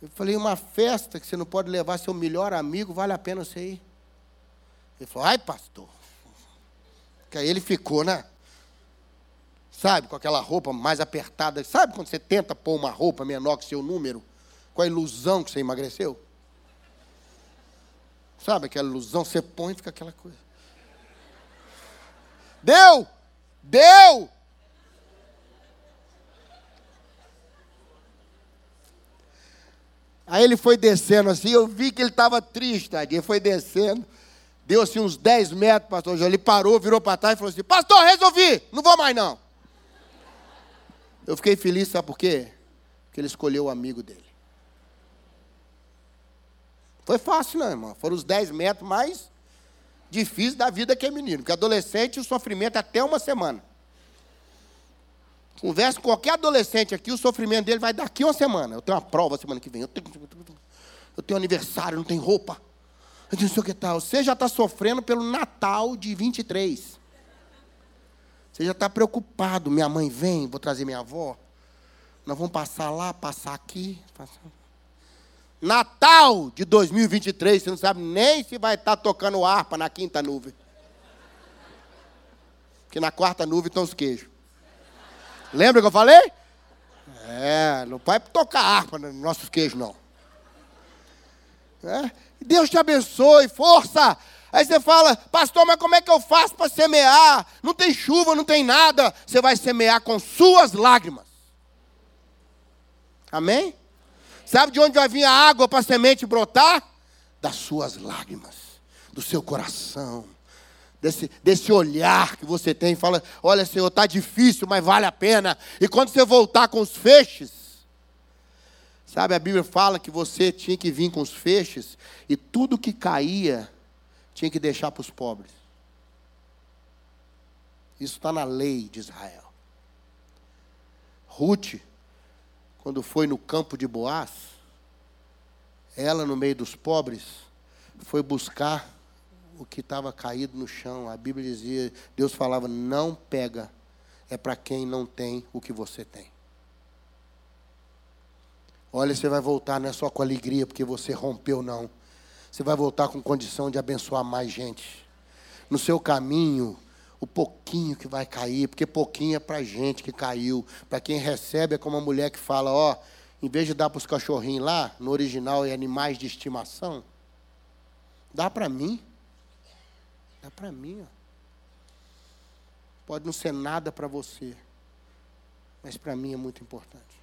Eu falei, uma festa que você não pode levar seu melhor amigo, vale a pena você ir. Ele falou, ai pastor. Que aí ele ficou, né? Sabe, com aquela roupa mais apertada. Sabe quando você tenta pôr uma roupa menor que seu número? Com a ilusão que você emagreceu? Sabe aquela ilusão? Você põe e fica aquela coisa. Deu! Deu! Aí ele foi descendo assim, eu vi que ele estava triste, tadinho. Ele foi descendo. Deu assim uns 10 metros, pastor João. Ele parou, virou para trás e falou assim: Pastor, resolvi, não vou mais não. Eu fiquei feliz, sabe por quê? Porque ele escolheu o amigo dele. Foi fácil, não, irmão. Foram os 10 metros mais difícil da vida que é menino. Porque adolescente, o sofrimento é até uma semana. Conversa com qualquer adolescente aqui, o sofrimento dele vai daqui uma semana. Eu tenho uma prova semana que vem. Eu tenho, eu tenho aniversário, não tenho roupa. Eu não sei o que tal. Você já está sofrendo pelo Natal de 23. Você já está preocupado. Minha mãe vem, vou trazer minha avó. Nós vamos passar lá, passar aqui. Passar... Natal de 2023, você não sabe nem se vai estar tá tocando harpa na quinta nuvem. Porque na quarta nuvem estão os queijos. Lembra que eu falei? É, não vai tocar harpa nos nossos queijos, não. É? Deus te abençoe, força. Aí você fala, pastor, mas como é que eu faço para semear? Não tem chuva, não tem nada. Você vai semear com suas lágrimas. Amém? Sabe de onde vai vir a água para a semente brotar? Das suas lágrimas, do seu coração desse, desse olhar que você tem, fala: olha, Senhor, está difícil, mas vale a pena. E quando você voltar com os feixes, sabe, a Bíblia fala que você tinha que vir com os feixes, e tudo que caía tinha que deixar para os pobres. Isso está na lei de Israel. Ruth, quando foi no campo de Boaz, ela no meio dos pobres, foi buscar o que estava caído no chão. A Bíblia dizia, Deus falava: não pega, é para quem não tem o que você tem. Olha, você vai voltar não é só com alegria porque você rompeu, não. Você vai voltar com condição de abençoar mais gente. No seu caminho, o pouquinho que vai cair, porque pouquinho é para gente que caiu. Para quem recebe é como a mulher que fala, ó, em vez de dar para os cachorrinhos lá, no original é animais de estimação, dá para mim. Dá para mim. Ó. Pode não ser nada para você, mas para mim é muito importante.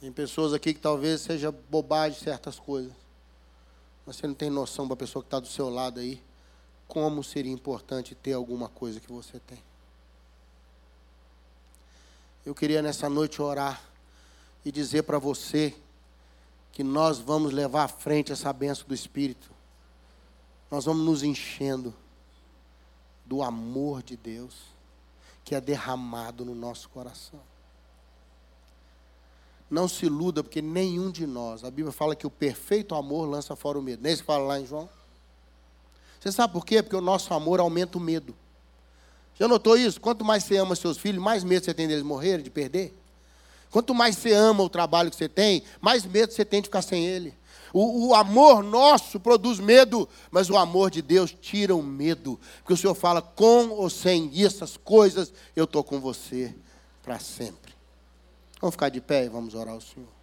Tem pessoas aqui que talvez seja bobagem certas coisas. Mas você não tem noção para a pessoa que está do seu lado aí, como seria importante ter alguma coisa que você tem. Eu queria nessa noite orar e dizer para você que nós vamos levar à frente essa benção do Espírito nós vamos nos enchendo do amor de Deus que é derramado no nosso coração. Não se iluda, porque nenhum de nós, a Bíblia fala que o perfeito amor lança fora o medo. Nem se fala lá em João. Você sabe por quê? Porque o nosso amor aumenta o medo. Já notou isso? Quanto mais você ama seus filhos, mais medo você tem deles morrerem, de perder. Quanto mais você ama o trabalho que você tem, mais medo você tem de ficar sem ele. O, o, amor nosso produz medo, mas o amor de Deus tira o medo. Porque o Senhor fala, com ou sem essas coisas, eu estou com você para sempre. Vamos ficar de pé e vamos orar ao Senhor.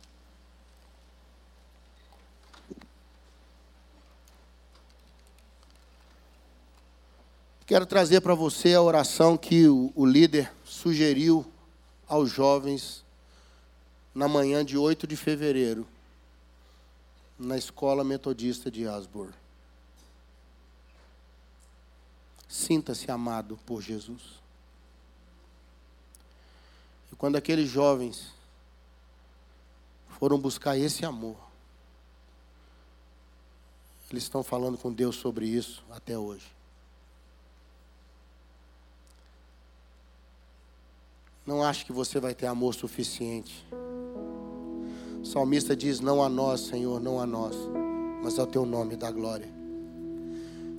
Quero trazer para você a oração que o, o líder sugeriu aos jovens na manhã de 8 de fevereiro na escola metodista de Asbor. Sinta-se amado por Jesus. E quando aqueles jovens foram buscar esse amor, eles estão falando com Deus sobre isso até hoje. Não acho que você vai ter amor suficiente. O salmista diz: Não a nós, Senhor, não a nós, mas ao teu nome da glória.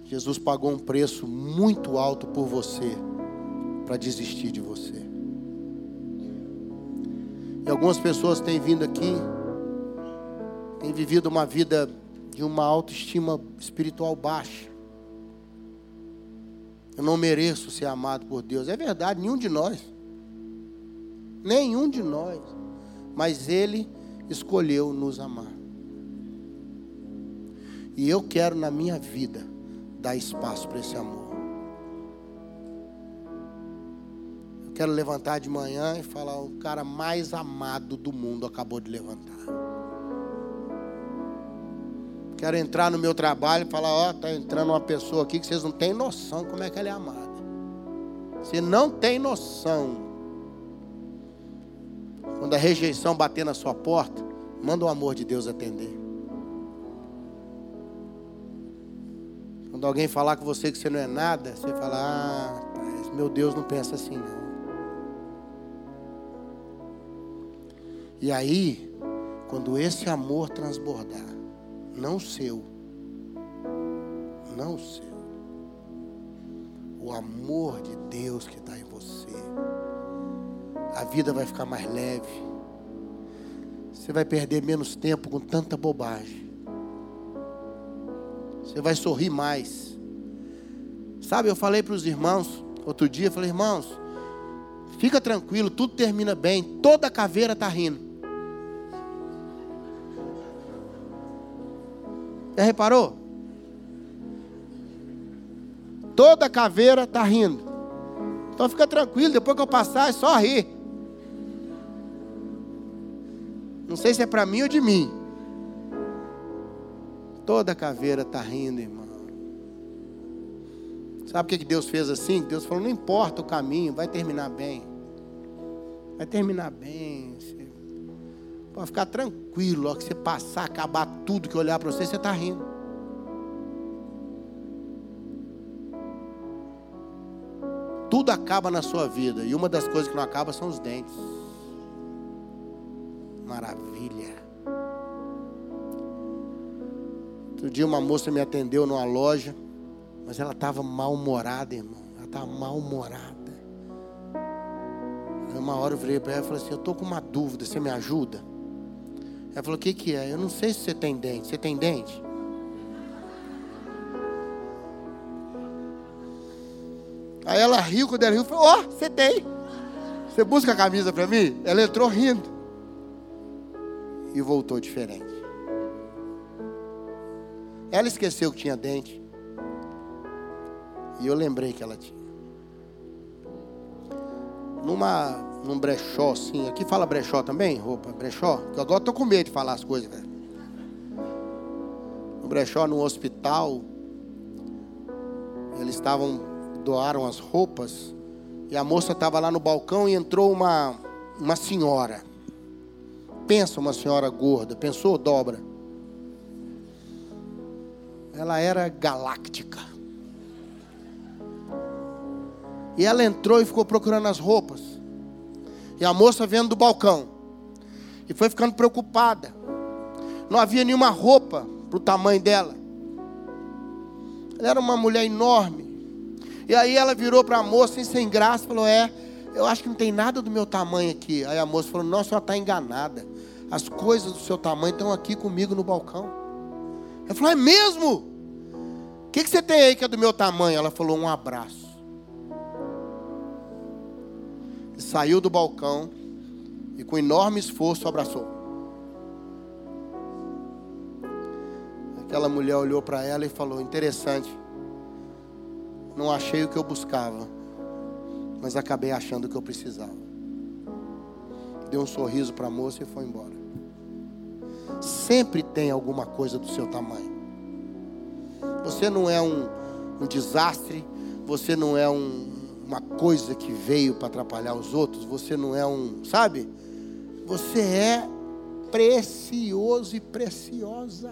Jesus pagou um preço muito alto por você, para desistir de você. E algumas pessoas têm vindo aqui, têm vivido uma vida de uma autoestima espiritual baixa. Eu não mereço ser amado por Deus. É verdade, nenhum de nós. Nenhum de nós. Mas Ele escolheu nos amar. E eu quero na minha vida dar espaço para esse amor. Eu quero levantar de manhã e falar: o cara mais amado do mundo acabou de levantar. Quero entrar no meu trabalho e falar: ó, oh, tá entrando uma pessoa aqui que vocês não têm noção como é que ela é amada. Você não tem noção quando a rejeição bater na sua porta, manda o amor de Deus atender. Quando alguém falar com você que você não é nada, você fala: Ah, meu Deus não pensa assim, não. E aí, quando esse amor transbordar, não seu, não seu, o amor de Deus que está em você, a vida vai ficar mais leve, você vai perder menos tempo com tanta bobagem, você vai sorrir mais. Sabe, eu falei para os irmãos, outro dia, falei, irmãos, fica tranquilo, tudo termina bem, toda caveira está rindo. Já reparou? Toda caveira está rindo. Então fica tranquilo, depois que eu passar é só rir. Não sei se é para mim ou de mim. Toda caveira está rindo, irmão. Sabe o que Deus fez assim? Deus falou: não importa o caminho, vai terminar bem. Vai terminar bem. Pode ficar tranquilo, ó, que você passar, acabar tudo que olhar para você, você está rindo. Tudo acaba na sua vida. E uma das coisas que não acaba são os dentes. Maravilha. Outro dia uma moça me atendeu numa loja, mas ela estava mal-humorada, irmão. Ela estava mal-humorada. Uma hora eu virei para ela e falei assim: Eu estou com uma dúvida, você me ajuda? Ela falou: O que, que é? Eu não sei se você tem dente. Você tem dente? Aí ela riu, quando ela riu, falou: Ó, oh, você tem. Você busca a camisa para mim? Ela entrou rindo. E voltou diferente. Ela esqueceu que tinha dente. E eu lembrei que ela tinha. Numa, num brechó assim, aqui fala brechó também, roupa, brechó. Que agora eu com medo de falar as coisas, velho. No brechó, no hospital, eles estavam doaram as roupas. E a moça estava lá no balcão e entrou uma, uma senhora. Pensa uma senhora gorda, pensou dobra. Ela era galáctica. E ela entrou e ficou procurando as roupas. E a moça vendo do balcão. E foi ficando preocupada. Não havia nenhuma roupa para o tamanho dela. Ela era uma mulher enorme. E aí ela virou para a moça, sem graça, falou: É, eu acho que não tem nada do meu tamanho aqui. Aí a moça falou: Não, a senhora está enganada. As coisas do seu tamanho estão aqui comigo no balcão. Ela falou: É mesmo? O que, que você tem aí que é do meu tamanho? Ela falou: Um abraço. E saiu do balcão e com enorme esforço abraçou. Aquela mulher olhou para ela e falou: Interessante não achei o que eu buscava, mas acabei achando o que eu precisava. Deu um sorriso para a moça e foi embora. Sempre tem alguma coisa do seu tamanho. Você não é um, um desastre, você não é um, uma coisa que veio para atrapalhar os outros, você não é um, sabe? Você é precioso e preciosa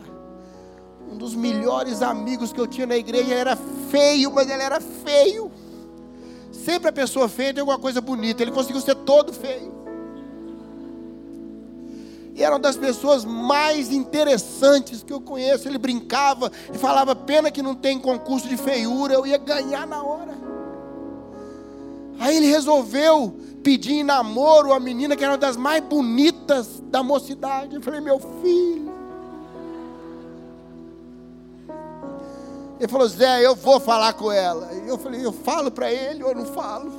um dos melhores amigos que eu tinha na igreja, ele era feio, mas ele era feio. Sempre a pessoa feia tem alguma coisa bonita, ele conseguiu ser todo feio. E era uma das pessoas mais interessantes que eu conheço. Ele brincava e falava: pena que não tem concurso de feiura, eu ia ganhar na hora. Aí ele resolveu pedir em namoro a menina que era uma das mais bonitas da mocidade. Eu falei: meu filho. Ele falou, Zé, eu vou falar com ela. Eu falei, eu falo para ele ou eu não falo?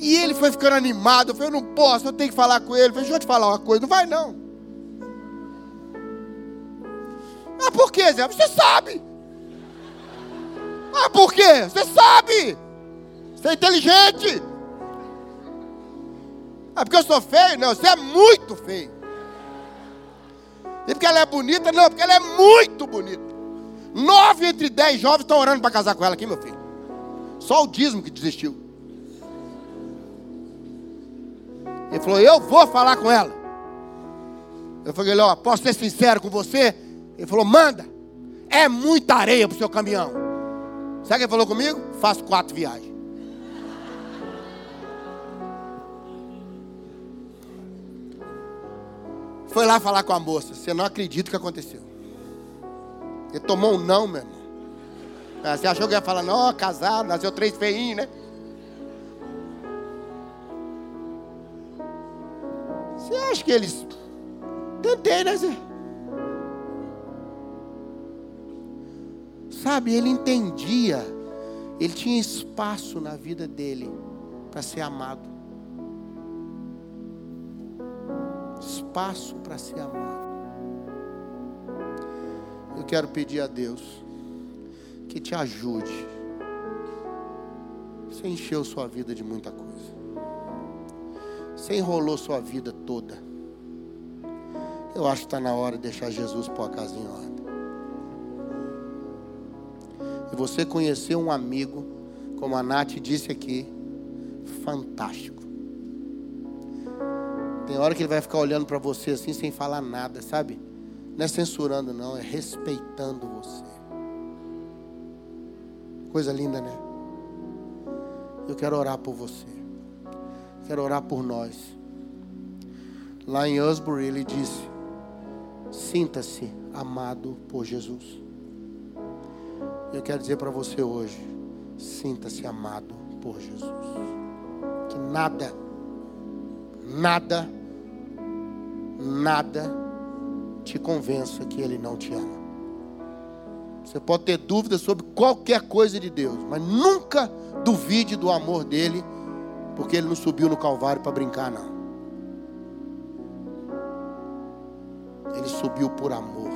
E ele foi ficando animado. Eu falei, eu não posso, eu tenho que falar com ele. Eu falei, deixa eu te falar uma coisa, não vai não. Ah, por quê, Zé? Você sabe. Ah, por quê? Você sabe. Você é inteligente. Ah, porque eu sou feio? Não, você é muito feio. E porque ela é bonita? Não, porque ela é muito bonita. Nove entre dez jovens estão orando para casar com ela aqui, meu filho. Só o dízimo que desistiu. Ele falou: Eu vou falar com ela. Eu falei: Ó, posso ser sincero com você? Ele falou: Manda. É muita areia para o seu caminhão. Sabe o que ele falou comigo? Faço quatro viagens. Foi lá falar com a moça. Você não acredita o que aconteceu. Ele tomou um não, meu irmão. Você achou que ia falar, não, casado, nasceu três feinhos, né? Você acha que eles. Tentei, né, Zé? Sabe, ele entendia, ele tinha espaço na vida dele para ser amado. Espaço para ser amado. Eu quero pedir a Deus que te ajude. Você encheu sua vida de muita coisa. Você enrolou sua vida toda. Eu acho que está na hora de deixar Jesus pôr a casa em ordem. E você conhecer um amigo, como a Nath disse aqui, fantástico. Tem hora que ele vai ficar olhando para você assim sem falar nada, sabe? Não é censurando, não, é respeitando você. Coisa linda, né? Eu quero orar por você. Quero orar por nós. Lá em Osbury ele disse: Sinta-se amado por Jesus. Eu quero dizer para você hoje: sinta-se amado por Jesus. Que nada, nada, nada te convença que Ele não te ama. Você pode ter dúvidas sobre qualquer coisa de Deus, mas nunca duvide do amor dele, porque Ele não subiu no Calvário para brincar, não. Ele subiu por amor.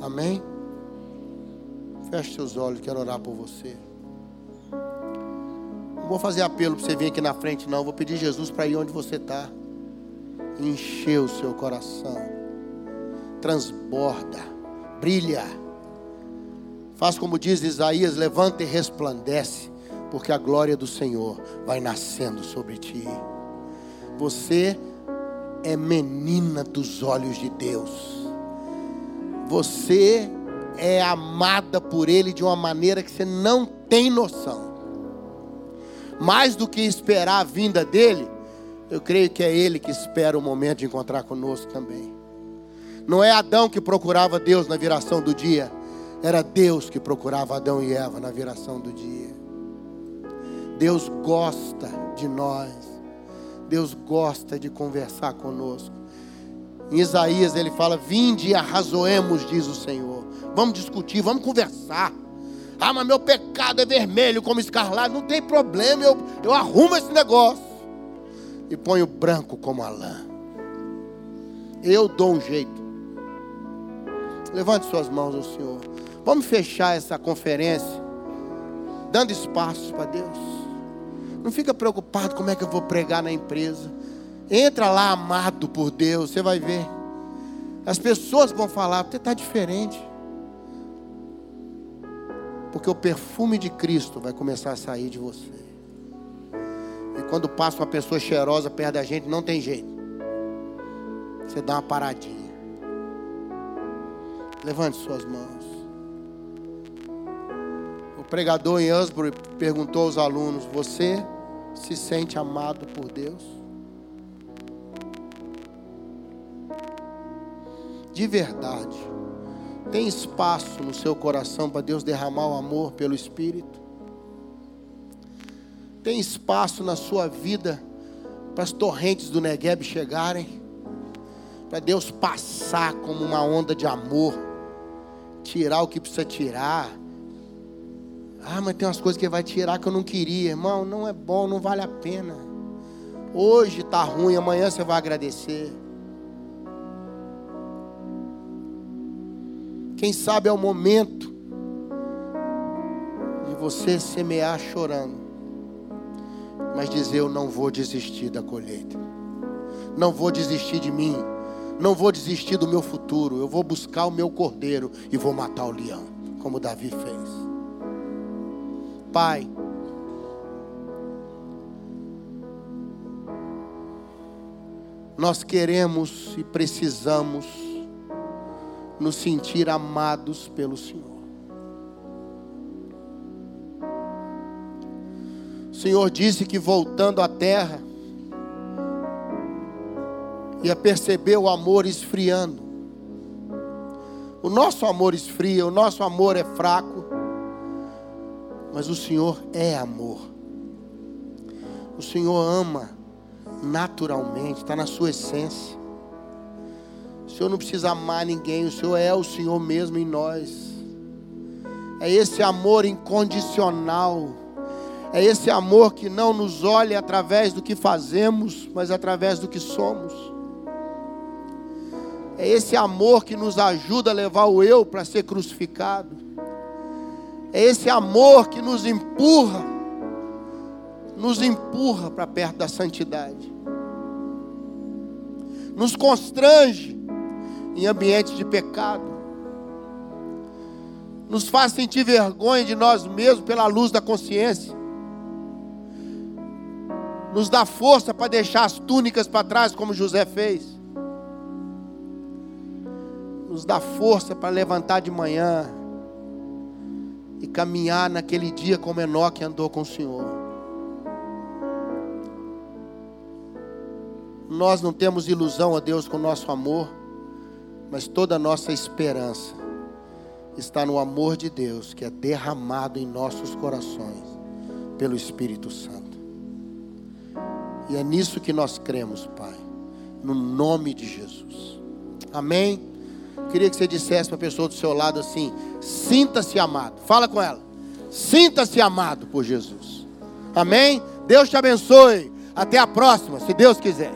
Amém? Feche seus olhos, quero orar por você. Não vou fazer apelo para você vir aqui na frente, não. Vou pedir Jesus para ir onde você está. Encher o seu coração. Transborda. Brilha. Faz como diz Isaías: levanta e resplandece, porque a glória do Senhor vai nascendo sobre ti. Você é menina dos olhos de Deus. Você é amada por Ele de uma maneira que você não tem noção. Mais do que esperar a vinda dele, eu creio que é Ele que espera o momento de encontrar conosco também. Não é Adão que procurava Deus na viração do dia, era Deus que procurava Adão e Eva na viração do dia. Deus gosta de nós, Deus gosta de conversar conosco. Em Isaías ele fala: Vinde e arrazoemos, diz o Senhor. Vamos discutir, vamos conversar. Ah, mas meu pecado é vermelho como escarlate. Não tem problema, eu, eu arrumo esse negócio. E ponho branco como a lã. Eu dou um jeito. Levante suas mãos ao Senhor. Vamos fechar essa conferência. Dando espaço para Deus. Não fica preocupado como é que eu vou pregar na empresa. Entra lá amado por Deus, você vai ver. As pessoas vão falar, você está diferente. Porque o perfume de Cristo vai começar a sair de você. E quando passa uma pessoa cheirosa perto da gente, não tem jeito. Você dá uma paradinha. Levante suas mãos. Pregador em Asbury perguntou aos alunos: Você se sente amado por Deus? de verdade, tem espaço no seu coração para Deus derramar o amor pelo Espírito? Tem espaço na sua vida para as torrentes do Negueb chegarem? Para Deus passar como uma onda de amor, tirar o que precisa tirar. Ah, mas tem umas coisas que vai tirar que eu não queria, irmão. Não é bom, não vale a pena. Hoje está ruim, amanhã você vai agradecer. Quem sabe é o momento de você semear chorando, mas dizer: Eu não vou desistir da colheita, não vou desistir de mim, não vou desistir do meu futuro. Eu vou buscar o meu cordeiro e vou matar o leão, como Davi fez. Pai, nós queremos e precisamos nos sentir amados pelo Senhor. O Senhor disse que voltando à terra, ia perceber o amor esfriando. O nosso amor esfria, o nosso amor é fraco, mas o Senhor é amor. O Senhor ama naturalmente, está na sua essência. O Senhor não precisa amar ninguém, o Senhor é o Senhor mesmo em nós. É esse amor incondicional. É esse amor que não nos olha através do que fazemos, mas através do que somos. É esse amor que nos ajuda a levar o eu para ser crucificado. É esse amor que nos empurra, nos empurra para perto da santidade. Nos constrange em ambientes de pecado. Nos faz sentir vergonha de nós mesmos pela luz da consciência. Nos dá força para deixar as túnicas para trás, como José fez nos dá força para levantar de manhã e caminhar naquele dia como Enoque andou com o Senhor. Nós não temos ilusão a Deus com o nosso amor, mas toda a nossa esperança está no amor de Deus que é derramado em nossos corações pelo Espírito Santo. E é nisso que nós cremos, Pai, no nome de Jesus. Amém. Queria que você dissesse para a pessoa do seu lado assim: sinta-se amado. Fala com ela. Sinta-se amado por Jesus. Amém? Deus te abençoe. Até a próxima, se Deus quiser.